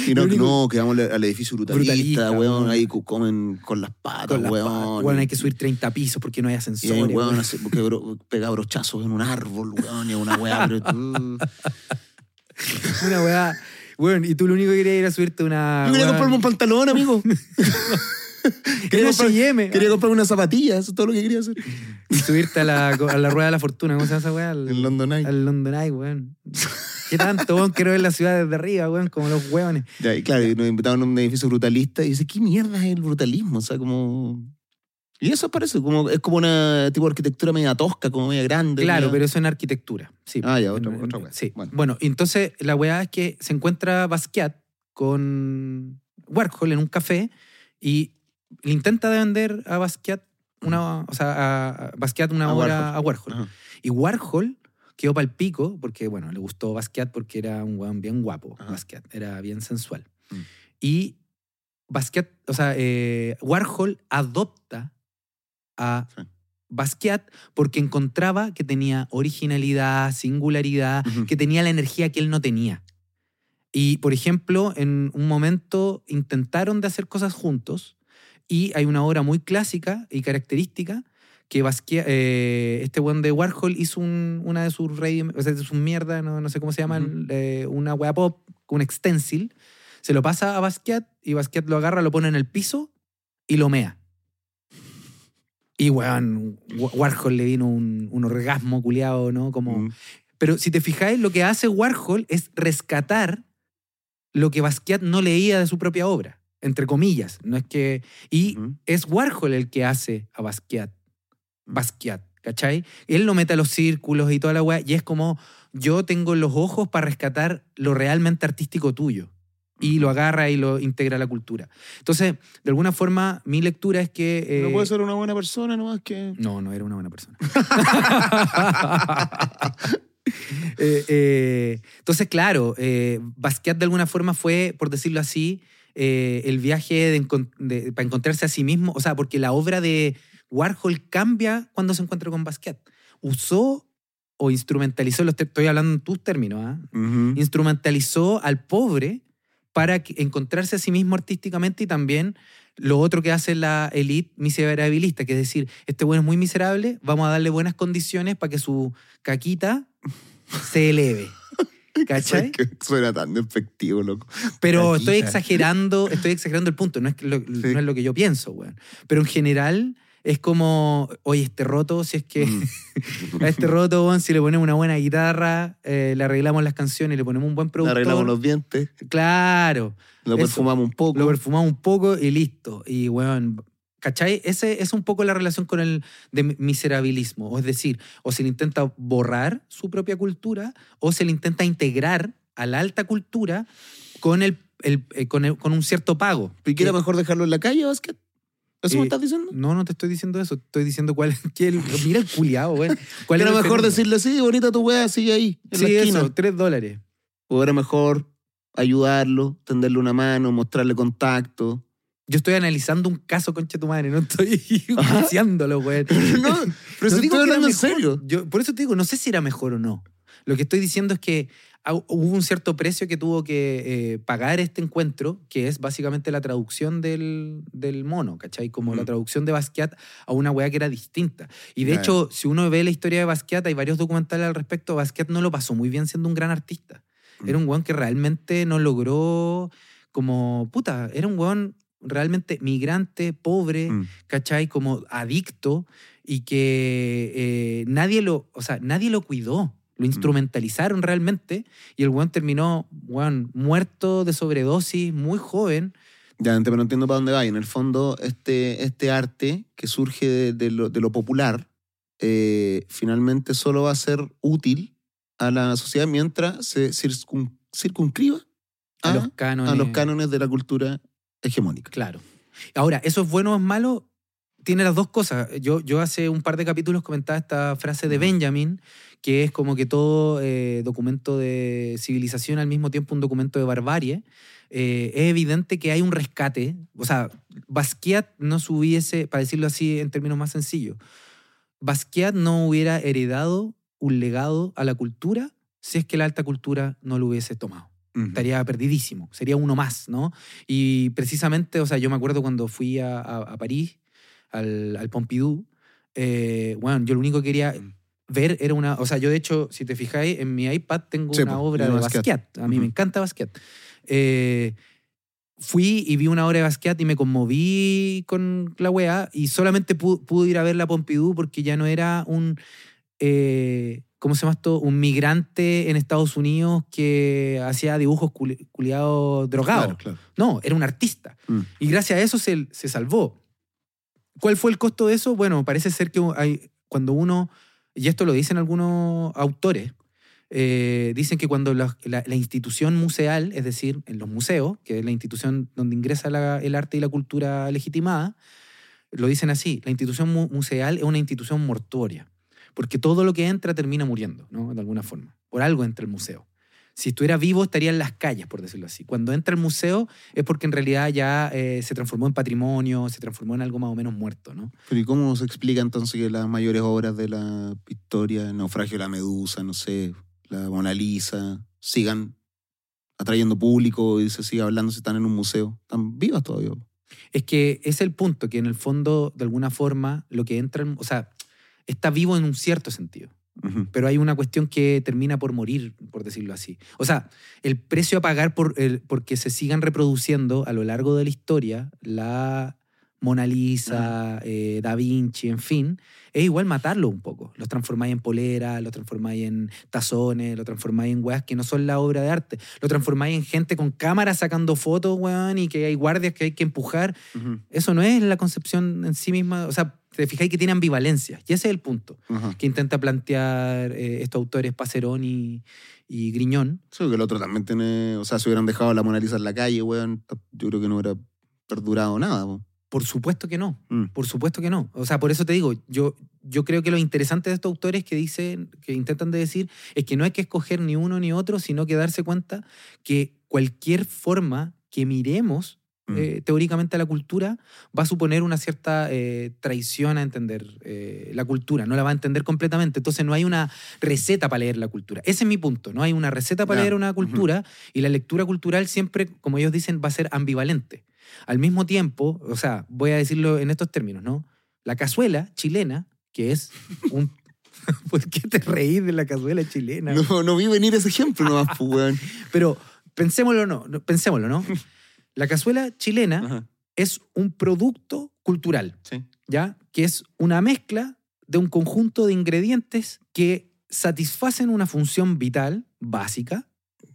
Y no, único- no, que vamos al edificio brutalista, Brutalista, weón, weón. ahí comen con las patas, con las weón. patas, weón, hay que subir 30 pisos porque no hay Y ascensor. hay un weón porque bro- pega brochazos en un árbol, weón, y una weá, pero... uh. Una weá. Weón, y tú lo único que querías era subirte una. Yo quería comprarme un pantalón, amigo. quería, comprar- H&M. quería comprarme unas zapatillas, eso es todo lo que quería hacer. Y subirte a la, a la rueda de la fortuna. ¿Cómo se llama esa weá? En London Eye. al London Eye, weón. ¿Qué tanto, weón? Quiero ver la ciudad desde arriba, weón, como los weones. Ya, y claro, y nos invitaron a un edificio brutalista y dice, ¿qué mierda es el brutalismo? O sea, como... Y eso parece, como, es como una tipo de arquitectura media tosca, como media grande. Claro, media- pero eso en arquitectura. Sí. Ah, ya, otra- en- otra weá. Sí. Bueno. Bueno. entonces la weá es que se encuentra Basquiat con Warhol en un café y le intenta vender a Basquiat una, o sea, a a Basquiat una A obra Warhol. a Warhol. Ajá. Y Warhol, quedó pal pico, porque, bueno, le gustó Basquiat porque era un weón bien guapo, Ajá. Basquiat, era bien sensual. Mm. Y Basquiat, o sea, eh, Warhol adopta a Sí. Basquiat porque encontraba que tenía originalidad, singularidad, que tenía la energía que él no tenía. Y, por ejemplo, en un momento intentaron de hacer cosas juntos y hay una obra muy clásica y característica que Basquiat, eh, este buen de Warhol hizo un- una de sus rey, o sea, de sus mierda, no, no sé cómo se llama, eh, una wea pop, un extensil, se lo pasa a Basquiat y Basquiat lo agarra, lo pone en el piso y lo mea. Y, weón, Wa- Warhol le vino un, un orgasmo culiado, ¿no? Como, pero si te fijáis, lo que hace Warhol es rescatar lo que Basquiat no leía de su propia obra, entre comillas. No es que. Y es Warhol el que hace a Basquiat. Basquiat, ¿cachai? Él lo mete a los círculos y toda la weá, y es como yo tengo los ojos para rescatar lo realmente artístico tuyo. Y lo agarra y lo integra a la cultura. Entonces, de alguna forma, mi lectura es que. No eh, puede ser una buena persona nomás que... no, no era una buena persona. Eh, eh, entonces, claro, eh, Basquiat de alguna forma fue, por decirlo así, eh, el viaje de para encontrarse a sí mismo. O sea, porque la obra de Warhol cambia cuando se encuentra con Basquiat. Usó o instrumentalizó, te- estoy hablando en tus términos, ¿ah? Instrumentalizó al pobre para encontrarse a sí mismo artísticamente y también lo otro que hace la elite miserabilista, que es decir, este bueno es muy miserable, vamos a darle buenas condiciones para que su caquita se eleve. ¿Cachai? Que suena tan despectivo, loco. Pero estoy exagerando, estoy exagerando el punto, no es, que lo, no es lo que yo pienso, weón. Pero en general es como, oye, este roto, si es que Mm. a este roto, weón, si le ponemos una buena guitarra, eh, le arreglamos las canciones, le ponemos un buen Le productor. arreglamos los dientes, Claro, lo Eso. perfumamos un poco. lo perfumamos un poco y listo. Y, weón, ¿cachai? Ese es un poco la relación con el de miserabilismo. O es decir, o se le intenta borrar su propia cultura o se le intenta integrar a la alta cultura con, el, el- eh, con, el- con un cierto pago. ¿Y que era Que- mejor dejarlo en la calle, Basket? ¿Eso Eh, me estás diciendo? No, no te estoy diciendo eso. Estoy diciendo cuál el- Mira el culiado, weón. ¿Cuál Era mejor decirle, sí, bonita tu wea, sigue ahí, en Sí, la eso, tres dólares. O era mejor ayudarlo, tenderle una mano, mostrarle contacto. Yo estoy analizando un caso, concha tu madre, no estoy juiciándolo, weón. no, pero No si digo estoy hablando en serio. Yo, por eso te digo, no sé si era mejor o no. Lo que estoy diciendo es que hubo un cierto precio que tuvo que eh, pagar este encuentro, que es básicamente la traducción del, del mono, ¿cachai? Como la Ujú. traducción de Basquiat a una weá que era distinta. Y de Claro. hecho, si uno ve la historia de Basquiat, hay varios documentales al respecto, Basquiat no lo pasó muy bien siendo un gran artista. Mm. Era un weón que realmente no logró como, puta, era un weón realmente migrante, pobre, Mm. ¿cachai? Como adicto y que eh, nadie lo, o sea, nadie lo cuidó. Lo instrumentalizaron realmente y el weón terminó, weón, muerto de sobredosis, muy joven. Ya, pero no entiendo para dónde va. Y en el fondo, este, este arte que surge de, de lo, de lo popular, eh, finalmente solo va a ser útil a la sociedad mientras se circun- circunscriba A, a, los cánones. a los cánones de la cultura hegemónica. Claro. Ahora, ¿eso es bueno o es malo? Tiene las dos cosas. Yo, yo hace un par de capítulos comentaba esta frase de. Benjamin, que es como que todo eh, documento de civilización al mismo tiempo un documento de barbarie. Eh, es evidente que hay un rescate. O sea, Basquiat no se hubiese, para decirlo así en términos más sencillos, Basquiat no hubiera heredado un legado a la cultura si es que la alta cultura no lo hubiese tomado estaría perdidísimo, sería uno más, ¿no? Y precisamente, o sea, yo me acuerdo cuando fui a, a- a París, al, al Pompidou, eh, bueno, yo lo único que quería ver era una, o sea, yo de hecho, si te fijáis, en mi iPad tengo Sí, una po, obra de Basquiat. Basquiat, a mí me Ujú. encanta Basquiat. Eh, fui y vi una obra de Basquiat y me conmoví con la weá y solamente pu- pude ir a ver la Pompidou porque ya no era un... eh, ¿Cómo se llama esto? Un migrante en Estados Unidos que hacía dibujos culi- culiados drogados. Claro, claro. No, era un artista. Mm. Y gracias a eso se, se salvó. ¿Cuál fue el costo de eso? Bueno, parece ser que hay, cuando uno, y esto lo dicen algunos autores, eh, dicen que cuando la, la- la institución museal, es decir, en los museos, que es la institución donde ingresa la- el arte y la cultura legitimada, lo dicen así, la institución mu- museal es una institución mortuoria. Porque todo lo que entra termina muriendo, ¿no? De alguna forma. Por algo entra el museo. Si estuviera vivo, estaría en las calles, por decirlo así. Cuando entra al museo es porque en realidad ya eh, se transformó en patrimonio, se transformó en algo más o menos muerto, ¿no? Pero ¿y cómo se explica entonces que las mayores obras de la historia, el naufragio de la Medusa, no sé, la Mona Lisa, sigan atrayendo público y se siga hablando si están en un museo? Están vivas todavía. Es que es el punto, que en el fondo, de alguna forma, lo que entra, en- o sea, está vivo en un cierto sentido. Ujú. pero hay una cuestión que termina por morir, por decirlo así. O sea, el precio a pagar por el, porque se sigan reproduciendo a lo largo de la historia la Mona Lisa, eh, Da Vinci, en fin, es igual matarlo un poco. Los transformáis en polera, los transformáis en tazones, los transformáis en weas que no son la obra de arte. Lo transformáis en gente con cámara sacando fotos, weón, y que hay guardias que hay que empujar. Ujú. Eso no es la concepción en sí misma. O sea, te fijáis que tiene ambivalencia. Y ese es el punto Ajá. que intenta plantear eh, estos autores Pacerón y, y Griñón. Sí, que el otro también tiene. O sea, si hubieran dejado la Mona Lisa en la calle, weón, yo creo que no hubiera perdurado nada. po. Por supuesto que no, Mm. por supuesto que no. O sea, por eso te digo, yo, yo creo que lo interesante de estos autores que dicen, que intentan de decir, es que no hay que escoger ni uno ni otro, sino que darse cuenta que cualquier forma que miremos Mm. eh, teóricamente a la cultura va a suponer una cierta eh, traición a entender eh, la cultura, no la va a entender completamente. Entonces no hay una receta para leer la cultura. Ese es mi punto, no hay una receta para leer una cultura y la lectura cultural siempre, como ellos dicen, va a ser ambivalente. Al mismo tiempo, o sea, voy a decirlo en estos términos, ¿no? La cazuela chilena, que es un... ¿Por qué te reís de la cazuela chilena? No, no vi venir ese ejemplo nomás, pues, weón. Pero pensémoslo, no, no, pensémoslo, ¿no? La cazuela chilena Ajá. es un producto cultural, Sí. ¿ya? Que es una mezcla de un conjunto de ingredientes que satisfacen una función vital básica,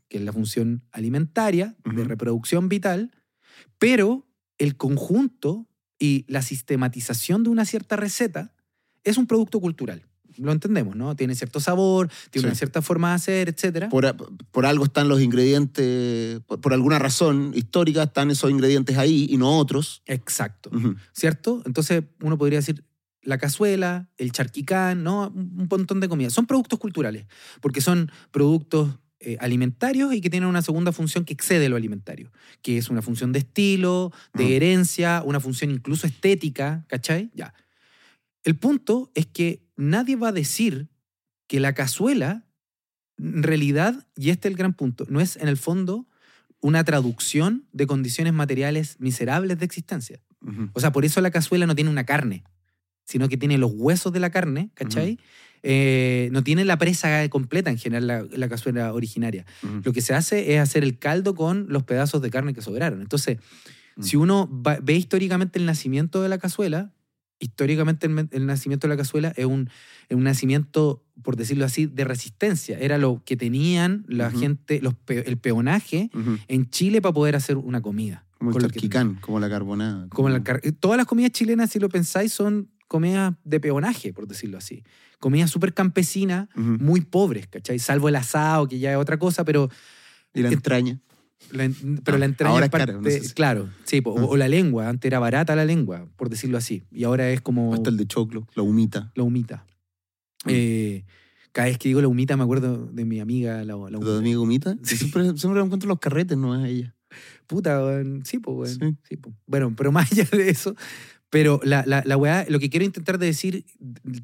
que es la función alimentaria, de reproducción vital, pero el conjunto y la sistematización de una cierta receta es un producto cultural. Lo entendemos, ¿no? Tiene cierto sabor, tiene Sí. una cierta forma de hacer, etc. Por, algo están los ingredientes, por, por alguna razón histórica están esos ingredientes ahí y no otros. Exacto. ¿cierto? Entonces uno podría decir la cazuela, el charquicán, ¿no? Un montón de comidas. Son productos culturales, porque son productos eh, alimentarios y que tienen una segunda función que excede lo alimentario, que es una función de estilo, de herencia, una función incluso estética, ¿cachai? Ya. El punto es que nadie va a decir que la cazuela, en realidad, y este es el gran punto, no es en el fondo una traducción de condiciones materiales miserables de existencia. O sea, por eso la cazuela no tiene una carne, sino que tiene los huesos de la carne, ¿cachai? Eh, no tiene la presa completa en general la, la cazuela originaria. Lo que se hace es hacer el caldo con los pedazos de carne que sobraron. Entonces, Mm. si uno va- ve históricamente el nacimiento de la cazuela, históricamente el, el nacimiento de la cazuela es un, es un nacimiento, por decirlo así, de resistencia. Era lo que tenían la gente, los pe- el peonaje en Chile para poder hacer una comida. Como el charquicán, como la carbonada. como la car- todas las comidas chilenas, si lo pensáis, son comidas de peonaje, por decirlo así. Comidas súper campesinas, muy pobres, ¿cachai? Salvo el asado, que ya es otra cosa, pero Y la entraña. La, pero Ah, la entraña ahora es parte- no sé si- Claro, sí, po, Ah. o, o la lengua. Antes era barata la lengua, por decirlo así. Y ahora es como Hasta el de choclo, la humita. la humita. Mm. Eh, cada vez que digo la humita me acuerdo de mi amiga, la, la ¿Tu humita. amiga humita? Siempre, siempre la encuentro en los carretes, no es a ella. Puta, weón. Sí, pues, weón. Sí. Sí. Bueno, pero más allá de eso, pero la, la, la weá, lo que quiero intentar de decir,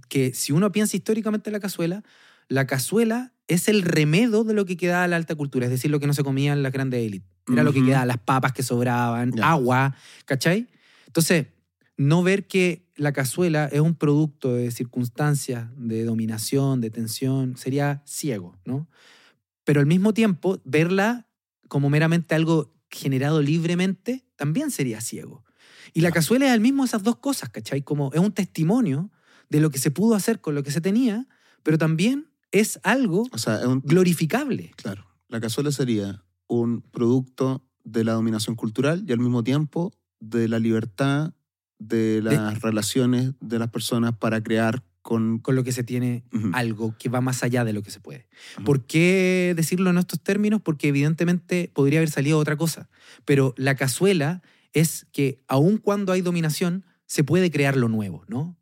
que si uno piensa históricamente en la cazuela, la cazuela es el remedo de lo que quedaba la alta cultura, es decir, lo que no se comía en las grandes élites. Era lo que quedaba, las papas que sobraban, agua, ¿cachai? Entonces, no ver que la cazuela es un producto de circunstancias, de dominación, de tensión, sería ciego, ¿no? Pero al mismo tiempo, verla como meramente algo generado libremente, también sería ciego. Y la cazuela es al mismo esas dos cosas, ¿cachai? Como es un testimonio de lo que se pudo hacer con lo que se tenía, pero también es algo O sea, es un, glorificable. claro, la cazuela sería un producto de la dominación cultural y al mismo tiempo de la libertad de las relaciones de las personas para crear con... con lo que se tiene algo que va más allá de lo que se puede. ¿Por qué decirlo en estos términos? Porque evidentemente podría haber salido otra cosa. Pero la cazuela es que aun cuando hay dominación, se puede crear lo nuevo, ¿no?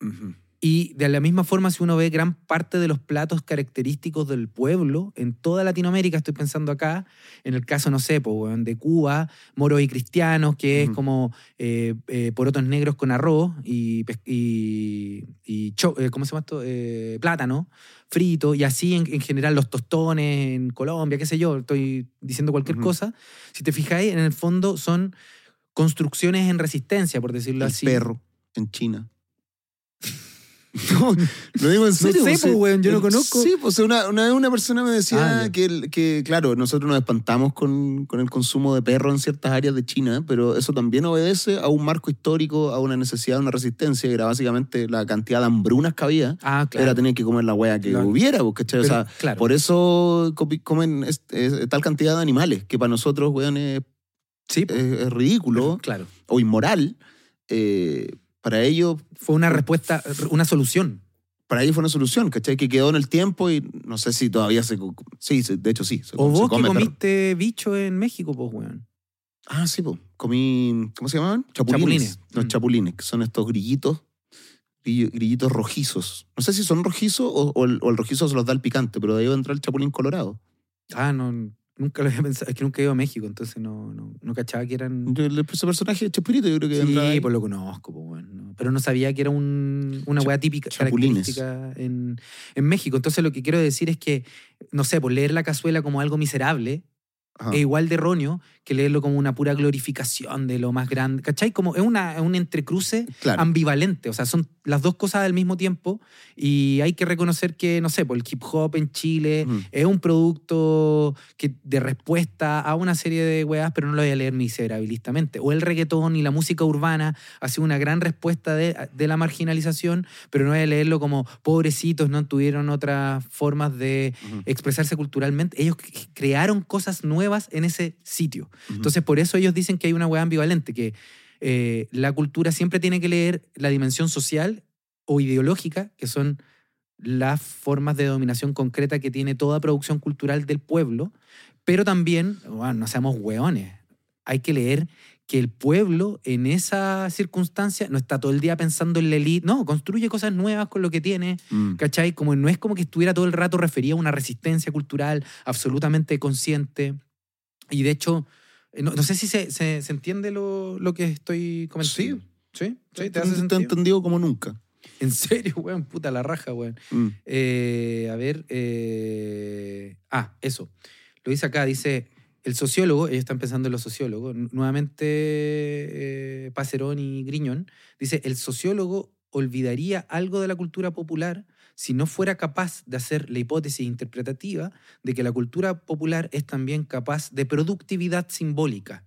Ujú. Y de la misma forma, si uno ve gran parte de los platos característicos del pueblo, en toda Latinoamérica, estoy pensando acá, en el caso, no sé, weón, de Cuba, moros y cristianos, que es como eh, eh, porotos negros con arroz y, eh, ¿cómo se llama esto? Eh, plátano frito, y así en, en general los tostones en Colombia, qué sé yo, estoy diciendo cualquier cosa. Si te fijáis, en el fondo son construcciones en resistencia, por decirlo El así. perro en China. No, lo digo en serio. sé, pues, weón, yo no conozco. Sí, pues una, una vez una persona me decía Ah, que, que, claro, nosotros nos espantamos con, con el consumo de perro en ciertas áreas de China, pero eso también obedece a un marco histórico, a una necesidad, a una resistencia, que era básicamente la cantidad de hambrunas que había. Ah, claro. Era tener que comer la wea que Claro. hubiera, ¿cachai? O sea, claro. por eso comen es- es- tal cantidad de animales, que para nosotros, weón, es, Sí, es- es ridículo claro. o inmoral. Eh, para ellos Fue una respuesta, una solución. para ellos fue una solución, ¿cachai? Que quedó en el tiempo y no sé si todavía se... Sí, de hecho sí. Se, O se vos que perro. comiste bicho en México, pues, weón. Ah, sí, pues. Comí... ¿Cómo se llamaban? Chapulines. Chapulines. Los Mm. chapulines, que son estos grillitos, grillitos rojizos. No sé si son rojizos o, o el, o el rojizo se los da el picante, pero de ahí va a entrar el chapulín colorado. Ah, no, nunca lo había pensado. Es que nunca he ido a México, entonces no, no, no cachaba que eran... Yo, ese personaje de Chespirito yo creo que Sí, pues lo conozco, pues. Pero no sabía que era un, una weá típica, chapulines. característica en, en México. Entonces lo que quiero decir es que, no sé, pues leer la cazuela como algo miserable Ajá. es igual de erróneo que leerlo como una pura glorificación de lo más grande. ¿Cachai? Como es, una, un entrecruce Claro. ambivalente. O sea, son las dos cosas al mismo tiempo. Y hay que reconocer que, no sé, por el hip hop en Chile es un producto que, de respuesta a una serie de weas, pero no lo voy a leer miserabilistamente. O el reggaetón y la música urbana ha sido una gran respuesta de, de la marginalización, pero no voy a leerlo como pobrecitos, no tuvieron otras formas de expresarse culturalmente. Ellos crearon cosas nuevas en ese sitio. Entonces, por eso ellos dicen que hay una hueá ambivalente, que eh, la cultura siempre tiene que leer la dimensión social o ideológica, que son las formas de dominación concreta que tiene toda producción cultural del pueblo, pero también, bueno, no seamos hueones, hay que leer que el pueblo en esa circunstancia no está todo el día pensando en la elite, no, construye cosas nuevas con lo que tiene, Mm. ¿cachai? Como no es como que estuviera todo el rato referido a una resistencia cultural absolutamente consciente. Y de hecho, no, no sé si se, se- se entiende lo, lo que estoy comentando. Sí. ¿Sí? ¿Sí? ¿Te hace te he sentido? entendido como nunca. En serio, weón, puta la raja, weón. Mm. Eh, a ver, eh, ah, eso. Lo dice acá, dice, el sociólogo, ellos están pensando en los sociólogos, nu- nuevamente eh, Pacerón y Griñón, dice, el sociólogo olvidaría algo de la cultura popular si no fuera capaz de hacer la hipótesis interpretativa de que la cultura popular es también capaz de productividad simbólica,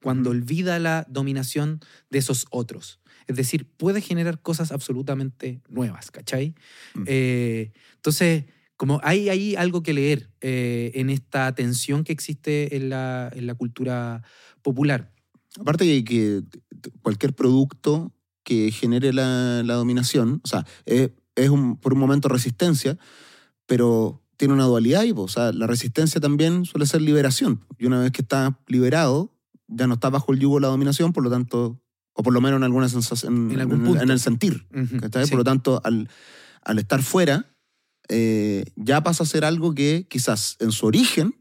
cuando olvida la dominación de esos otros. Es decir, puede generar cosas absolutamente nuevas, ¿cachai? Mm. Eh, entonces, como hay ahí algo que leer eh, en esta tensión que existe en la, en la cultura popular. Aparte que, que cualquier producto que genere la, la dominación, o sea, es, es un, por un momento resistencia, pero tiene una dualidad y, o sea, la resistencia también suele ser liberación. Y una vez que está liberado, ya no está bajo el yugo de la dominación, por lo tanto, o por lo menos en alguna sensación, En algún el- punto. en el sentir. ¿cachai? sí. Por lo tanto, al, al estar fuera, eh, ya pasa a ser algo que quizás en su origen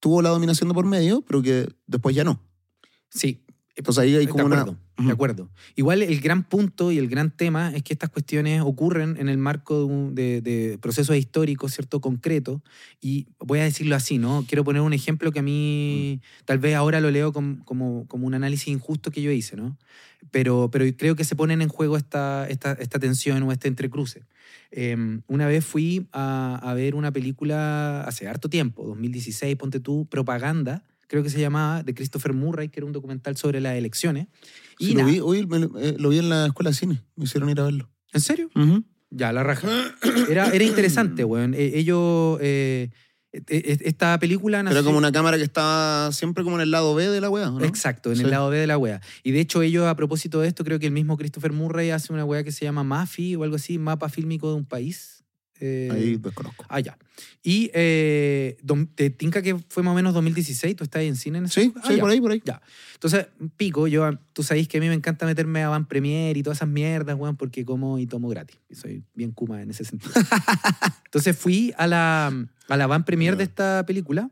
tuvo la dominación de por medio, pero que después ya no. Sí, Entonces ahí hay de como una... acuerdo, Ujú. de acuerdo. Igual el gran punto y el gran tema es que estas cuestiones ocurren en el marco de, un- de- de procesos históricos, ¿cierto? Concretos. Y voy a decirlo así, ¿no? Quiero poner un ejemplo que a mí tal vez ahora lo leo com- como, como un análisis injusto que yo hice, ¿no? Pero, pero creo que se ponen en juego esta, esta, esta tensión o este entrecruce. Eh, una vez fui a, a ver una película hace harto tiempo, 2016, ponte tú, Propaganda, creo que se llamaba, de Christopher Murray, que era un documental sobre las elecciones. Y Sí, lo nada, vi, hoy me lo, eh, lo vi en la escuela de cine. Me hicieron ir a verlo. ¿En serio? Ujú. Ya, la raja. Era, era interesante, weón. Eh, ellos... eh, eh, eh, esta película nació... Era como una cámara que estaba siempre como en el lado B de la weá, ¿no? Exacto, en Sí. el lado B de la wea. Y de hecho, ellos, a propósito de esto, creo que el mismo Christopher Murray hace una wea que se llama MAFI o algo así, Mapa Fílmico de un País. Eh, Ahí desconozco. Ah, ya. Y eh, te tinca que fue más o menos 2016, tú estás en cine en esa Sí? Ah, sí, ya. por ahí, por ahí. Ya. Entonces, pico, yo, tú sabéis que a mí me encanta meterme a Van Premier y todas esas mierdas, weón, porque como y tomo gratis. Y soy bien kuma en ese sentido. Entonces fui a la, a la Van Premier de Ya. esta película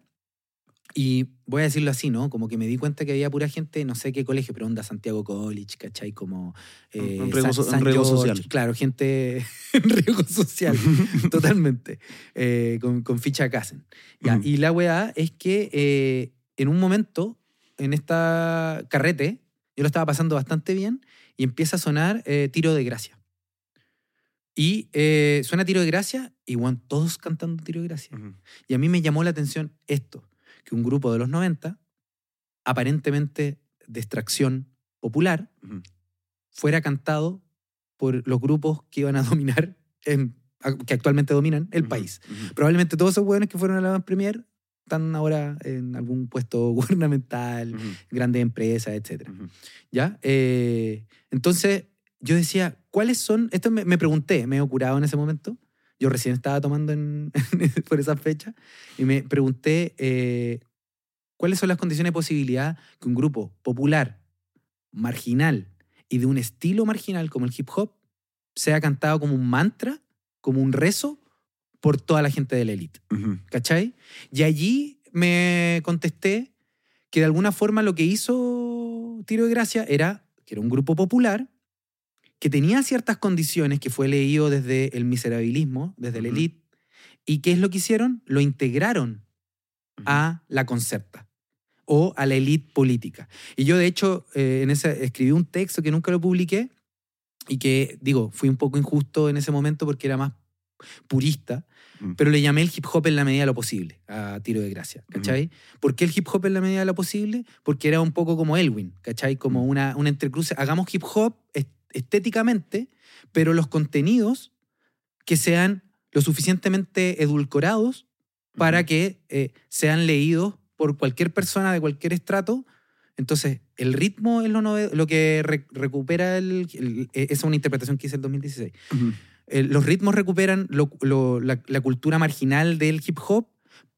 y voy a decirlo así, ¿no? Como que me di cuenta que había pura gente, no sé qué colegio, pero onda Santiago College, ¿cachai? Como eh, Un riesgo San- so- un San riesgo George, social. Claro, gente en riesgo social, totalmente, eh, con, con ficha Casen. Ya, Ujú. Y la weá es que eh, en un momento, en esta carrete, yo lo estaba pasando bastante bien y empieza a sonar eh, Tiro de Gracia. Y eh, suena Tiro de Gracia y bueno, todos cantando Tiro de Gracia. Y a mí me llamó la atención esto, que un grupo de los 90, aparentemente de extracción popular, fuera cantado por los grupos que iban a dominar, en- que actualmente dominan el país. Probablemente todos esos hueones que fueron a la Premier están ahora en algún puesto gubernamental, grandes empresas, etc. ¿Ya? Eh, entonces, yo decía, ¿cuáles son? Esto me, me pregunté, me he curado en ese momento. Yo recién estaba tomando en- por esa fecha y me pregunté eh, cuáles son las condiciones de posibilidad que un grupo popular, marginal y de un estilo marginal como el hip hop sea cantado como un mantra, como un rezo por toda la gente de la élite. Ujú. ¿Cachai? Y allí me contesté que de alguna forma lo que hizo Tiro de Gracia era que era un grupo popular que tenía ciertas condiciones que fue leído desde el miserabilismo, desde la Ujú. élite, y ¿qué es lo que hicieron? Lo integraron a la concerta o a la élite política. Y yo, de hecho, eh, en ese, escribí un texto que nunca lo publiqué y que, digo, fui un poco injusto en ese momento porque era más purista, Mm. pero le llamé el hip hop en la medida de lo posible a Tiro de Gracia, ¿cachai? ¿Por qué el hip hop en la medida de lo posible? Porque era un poco como Elwin, ¿cachai? Como Mm. una, una entrecruce. Hagamos hip hop estéticamente, pero los contenidos que sean lo suficientemente edulcorados para que eh, sean leídos por cualquier persona de cualquier estrato. Entonces, el ritmo es lo, que re- recupera el, el- Esa es una interpretación que hice el 2016. Ujú. Eh, los ritmos recuperan lo- lo- la, la cultura marginal del hip hop,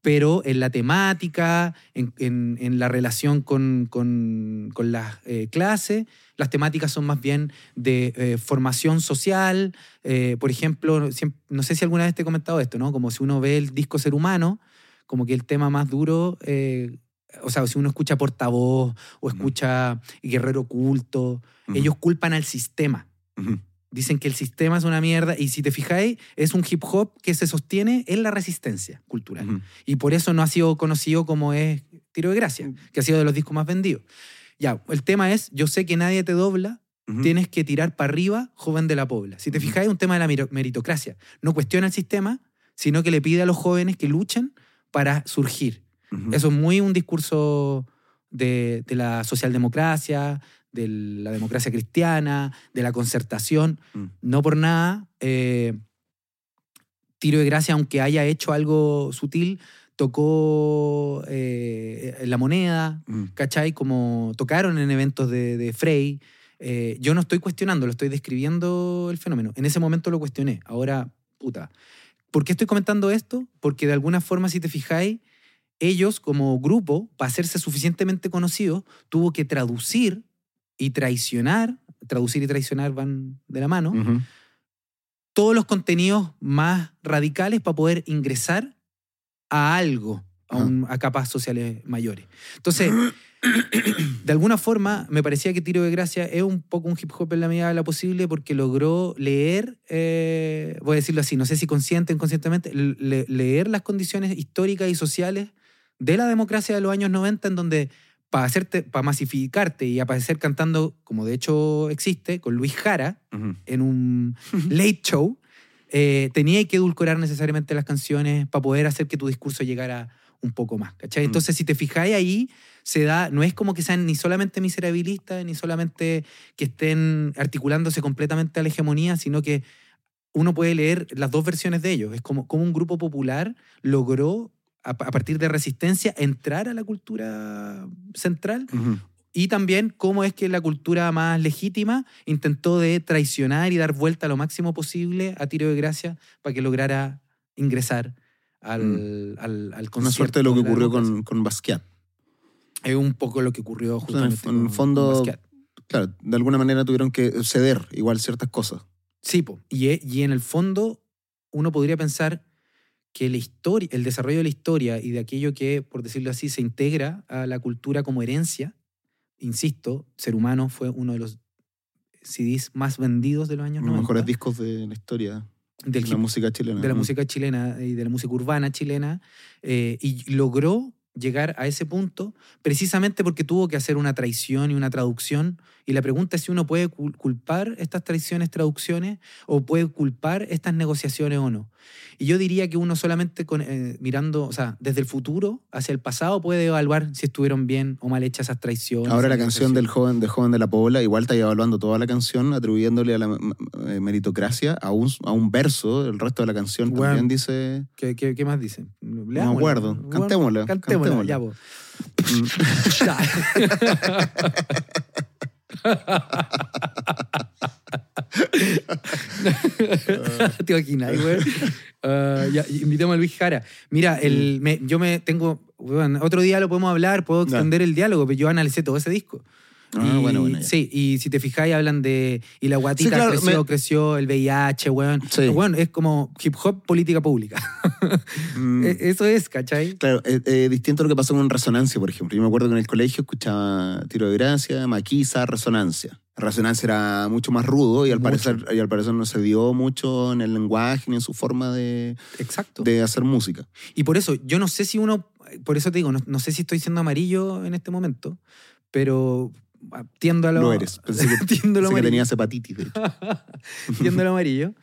pero en la temática, en, en- en la relación con, con- con las eh, clases, las temáticas son más bien de eh, formación social. Eh, por ejemplo, no sé si alguna vez te he comentado esto, ¿no? Como si uno ve el disco Ser Humano, como que el tema más duro, o sea, si uno escucha Portavoz o escucha Guerrero Oculto, ellos culpan al sistema. Ujú. Dicen que el sistema es una mierda y si te fijáis, es un hip hop que se sostiene en la resistencia cultural. Y por eso no ha sido conocido como es Tiro de Gracia, que ha sido de los discos más vendidos. Ya, el tema es, yo sé que nadie te dobla, tienes que tirar para arriba, joven de la pobla. Si te Ujú. fijáis, es un tema de la meritocracia. No cuestiona el sistema, sino que le pide a los jóvenes que luchen para surgir. Eso es muy un discurso de, de la socialdemocracia, de la democracia cristiana, de la concertación. Mm. No por nada, eh, Tiro de Gracia, aunque haya hecho algo sutil, tocó eh, la moneda, Ujú. ¿cachai? Como tocaron en eventos de, de Frey. Eh, yo no estoy cuestionando, lo estoy describiendo el fenómeno. En ese momento lo cuestioné. Ahora, puta. ¿Por qué estoy comentando esto? Porque de alguna forma, si te fijáis, ellos como grupo, para hacerse suficientemente conocidos, tuvo que traducir y traicionar, traducir y traicionar van de la mano, todos los contenidos más radicales para poder ingresar a algo, a, Ajá. un- a capas sociales mayores. Entonces, de alguna forma, me parecía que Tiro de Gracia es un poco un hip hop en la medida de lo posible porque logró leer, eh, voy a decirlo así, no sé si consciente o inconscientemente, le- leer las condiciones históricas y sociales de la democracia de los años 90 en donde para hacerte, para masificarte y aparecer cantando, como de hecho existe, con Luis Jara, en un late show, eh, tenía que edulcorar necesariamente las canciones para poder hacer que tu discurso llegara un poco más. ¿cachai? Mm. Entonces, si te fijáis ahí, se da, no es como que sean ni solamente miserabilistas, ni solamente que estén articulándose completamente a la hegemonía, sino que uno puede leer las dos versiones de ellos. Es como, como un grupo popular logró, a, a partir de resistencia, entrar a la cultura central. Y también cómo es que la cultura más legítima intentó de traicionar y dar vuelta lo máximo posible a tiro de gracia para que lograra ingresar al, al, al Una suerte de lo que ocurrió con, con Basquiat. Es un poco lo que ocurrió O sea, en el- justamente en el fondo- con Basquiat. Claro, de alguna manera tuvieron que ceder igual ciertas cosas. Sí, po. Y, y en el fondo uno podría pensar que la historia, el desarrollo de la historia y de aquello que, por decirlo así, se integra a la cultura como herencia, insisto, Ser Humano fue uno de los CDs más vendidos de los años Los 90. mejores discos de la historia del de la música chilena. de la música chilena y de la música urbana chilena, eh, y logró llegar a ese punto precisamente porque tuvo que hacer una traición y una traducción. Y la pregunta es si uno puede cul- culpar estas traiciones, traducciones, o puede culpar estas negociaciones o no. Y yo diría que uno solamente con, eh, mirando, o sea, desde el futuro hacia el pasado puede evaluar si estuvieron bien o mal hechas esas traiciones. Ahora la canción del joven, del joven de la Pobla, igual está evaluando toda la canción, atribuyéndole a la eh, meritocracia a un, a un verso, el resto de la canción Bueno. también dice... ¿Qué, qué, qué más dicen? No me acuerdo. Cantémosla, Cantémosla, cantémosla. ya, mm, Te imaginas, güey. Ah, ya, invitemos a Luis Jara. Mira, el, me- yo me tengo. bueno, otro día lo podemos hablar, puedo extender el diálogo, pero yo analicé todo ese disco. Ah, y, bueno, bueno, ya. Sí, y si te fijáis, hablan de. Y la guatita Sí, claro, creció, me- creció, el VIH, weón. Sí. Weón, es como hip hop, política pública. mm, Eso es, ¿cachai? Claro, es distinto a lo que pasó con Resonancia, por ejemplo. Yo me acuerdo que en el colegio escuchaba Tiro de Gracia, Maquisa, Resonancia. Resonancia era mucho más rudo y al, Mucho. parecer, y al parecer no se dio mucho en el lenguaje ni en su forma de, Exacto. de hacer música. Y por eso, yo no sé si uno, por eso te digo, no, no sé si estoy siendo amarillo en este momento, pero ah, tiendo a lo, Lo eres. Pensé que, tiendo a lo pensé que tenías hepatitis, de hecho. tiendo a lo amarillo.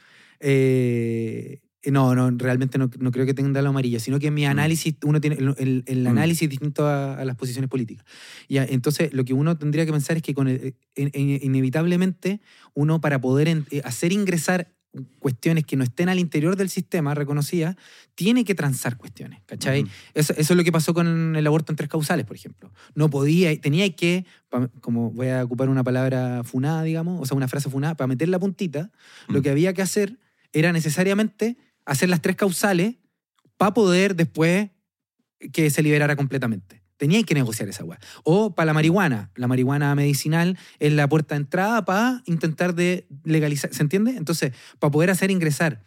Eh, no, no, realmente no, no creo que tenga lo amarillo, sino que mi análisis, uno tiene el, el- Mm. análisis es distinto a, a las posiciones políticas. Y a- entonces, lo que uno tendría que pensar es que con el- in- in- inevitablemente uno para poder en- eh, hacer ingresar cuestiones que no estén al interior del sistema reconocidas, tiene que transar cuestiones, ¿cachai? Eso, eso es lo que pasó con el aborto en tres causales, por ejemplo. No podía, tenía que, como voy a ocupar una palabra funada, digamos, o sea, una frase funada, para meter la puntita, lo Mm. que había que hacer era necesariamente hacer las tres causales para poder después que se liberara completamente. Tenía que negociar esa weá. O para la marihuana. La marihuana medicinal es la puerta de entrada para intentar de legalizar. ¿Se entiende? Entonces, para poder hacer ingresar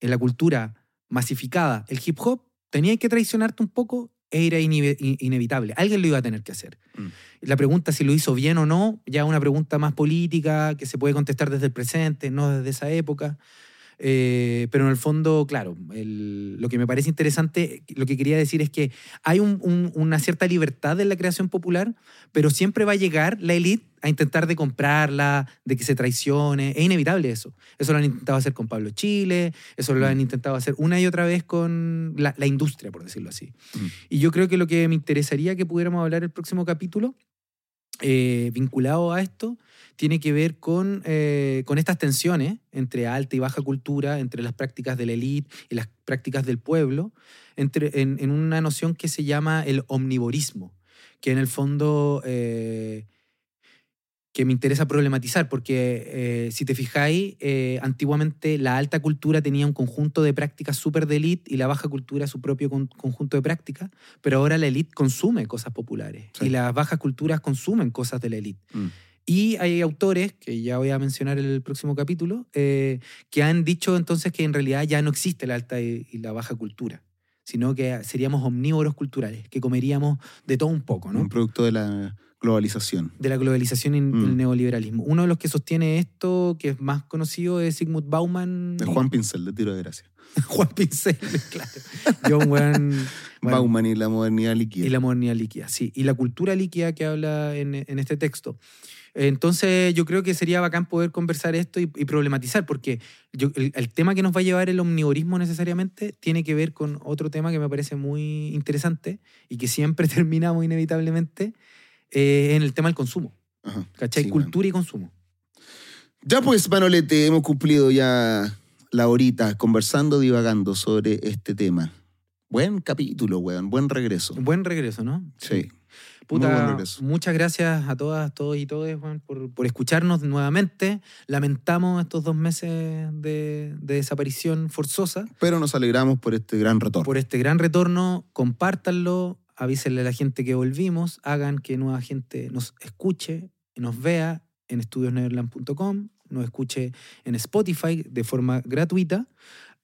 en la cultura masificada el hip hop, tenía que traicionarte un poco e era inevitable. Alguien lo iba a tener que hacer. Mm. La pregunta si lo hizo bien o no, ya una pregunta más política que se puede contestar desde el presente, no desde esa época. Eh, pero en el fondo, claro, el- lo que me parece interesante, lo que quería decir es que hay un- un- una cierta libertad en la creación popular, pero siempre va a llegar la élite a intentar de comprarla, de que se traicione. Es inevitable eso. Eso lo han intentado hacer con Pablo Chile, eso lo han intentado hacer una y otra vez con la, la industria, por decirlo así. Mm. Y yo creo que lo que me interesaría que pudiéramos hablar el próximo capítulo, eh, vinculado a esto, tiene que ver con, eh, con estas tensiones entre alta y baja cultura, entre las prácticas de la élite y las prácticas del pueblo, entre, en, en una noción que se llama el omnivorismo, que en el fondo eh, que me interesa problematizar, porque eh, si te fijáis, eh, antiguamente la alta cultura tenía un conjunto de prácticas súper de élite y la baja cultura su propio con- conjunto de prácticas, pero ahora la élite consume cosas populares Sí. y las bajas culturas consumen cosas de la élite. Mm. Y hay autores, que ya voy a mencionar en el próximo capítulo, eh, que han dicho entonces que en realidad ya no existe la alta y, y la baja cultura, sino que seríamos omnívoros culturales, que comeríamos de todo un poco, ¿no? Un producto de la globalización. de la globalización y Mm. el neoliberalismo. Uno de los que sostiene esto, que es más conocido, es Sigmund Bauman. De Juan Pincel, de Tiro de Gracia. Juan Pincel, claro. John Wayne bueno, Bauman y la modernidad líquida. y la modernidad líquida, sí. Y la cultura líquida que habla en, en este texto. Entonces, yo creo que sería bacán poder conversar esto y, y problematizar, porque yo- el, el tema que nos va a llevar el omnivorismo necesariamente tiene que ver con otro tema que me parece muy interesante y que siempre terminamos inevitablemente eh, en el tema del consumo. Ajá. ¿Cachai? Sí. Cultura y consumo. Ya pues, Manolete, hemos cumplido ya la horita conversando, divagando sobre este tema. Buen capítulo, weón, buen regreso. Buen regreso, ¿no? Sí. Puta, muchas gracias a todas, todos y todas Juan, por, por escucharnos nuevamente. Lamentamos estos dos meses de, de desaparición forzosa. Pero nos alegramos por este gran retorno. Por este gran retorno, compártanlo, avísenle a la gente que volvimos, hagan que nueva gente nos escuche, nos vea en estudiosneverland.com, nos escuche en Spotify de forma gratuita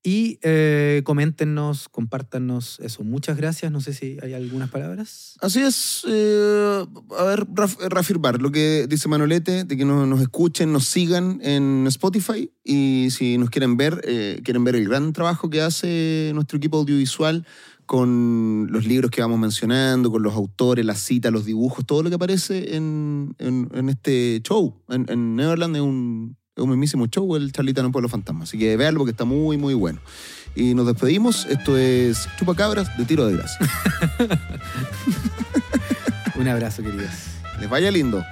y eh, coméntenos, compártanos eso. Muchas gracias. No sé si hay algunas palabras. Así es, eh, a ver, raf- reafirmar lo que dice Manolete, de que nos, nos escuchen, nos sigan en Spotify y si nos quieren ver, eh, quieren ver el gran trabajo que hace nuestro equipo audiovisual con los libros que vamos mencionando, con los autores, las citas, los dibujos, todo lo que aparece en, en- en este show. En, en Neverland es un, es un mismísimo show, el Charlita en Pueblo Fantasma. Así que véanlo porque está muy, muy bueno. Y nos despedimos. Esto es Chupacabras de Tiro de Grasa. Un abrazo, queridos. Les vaya lindo.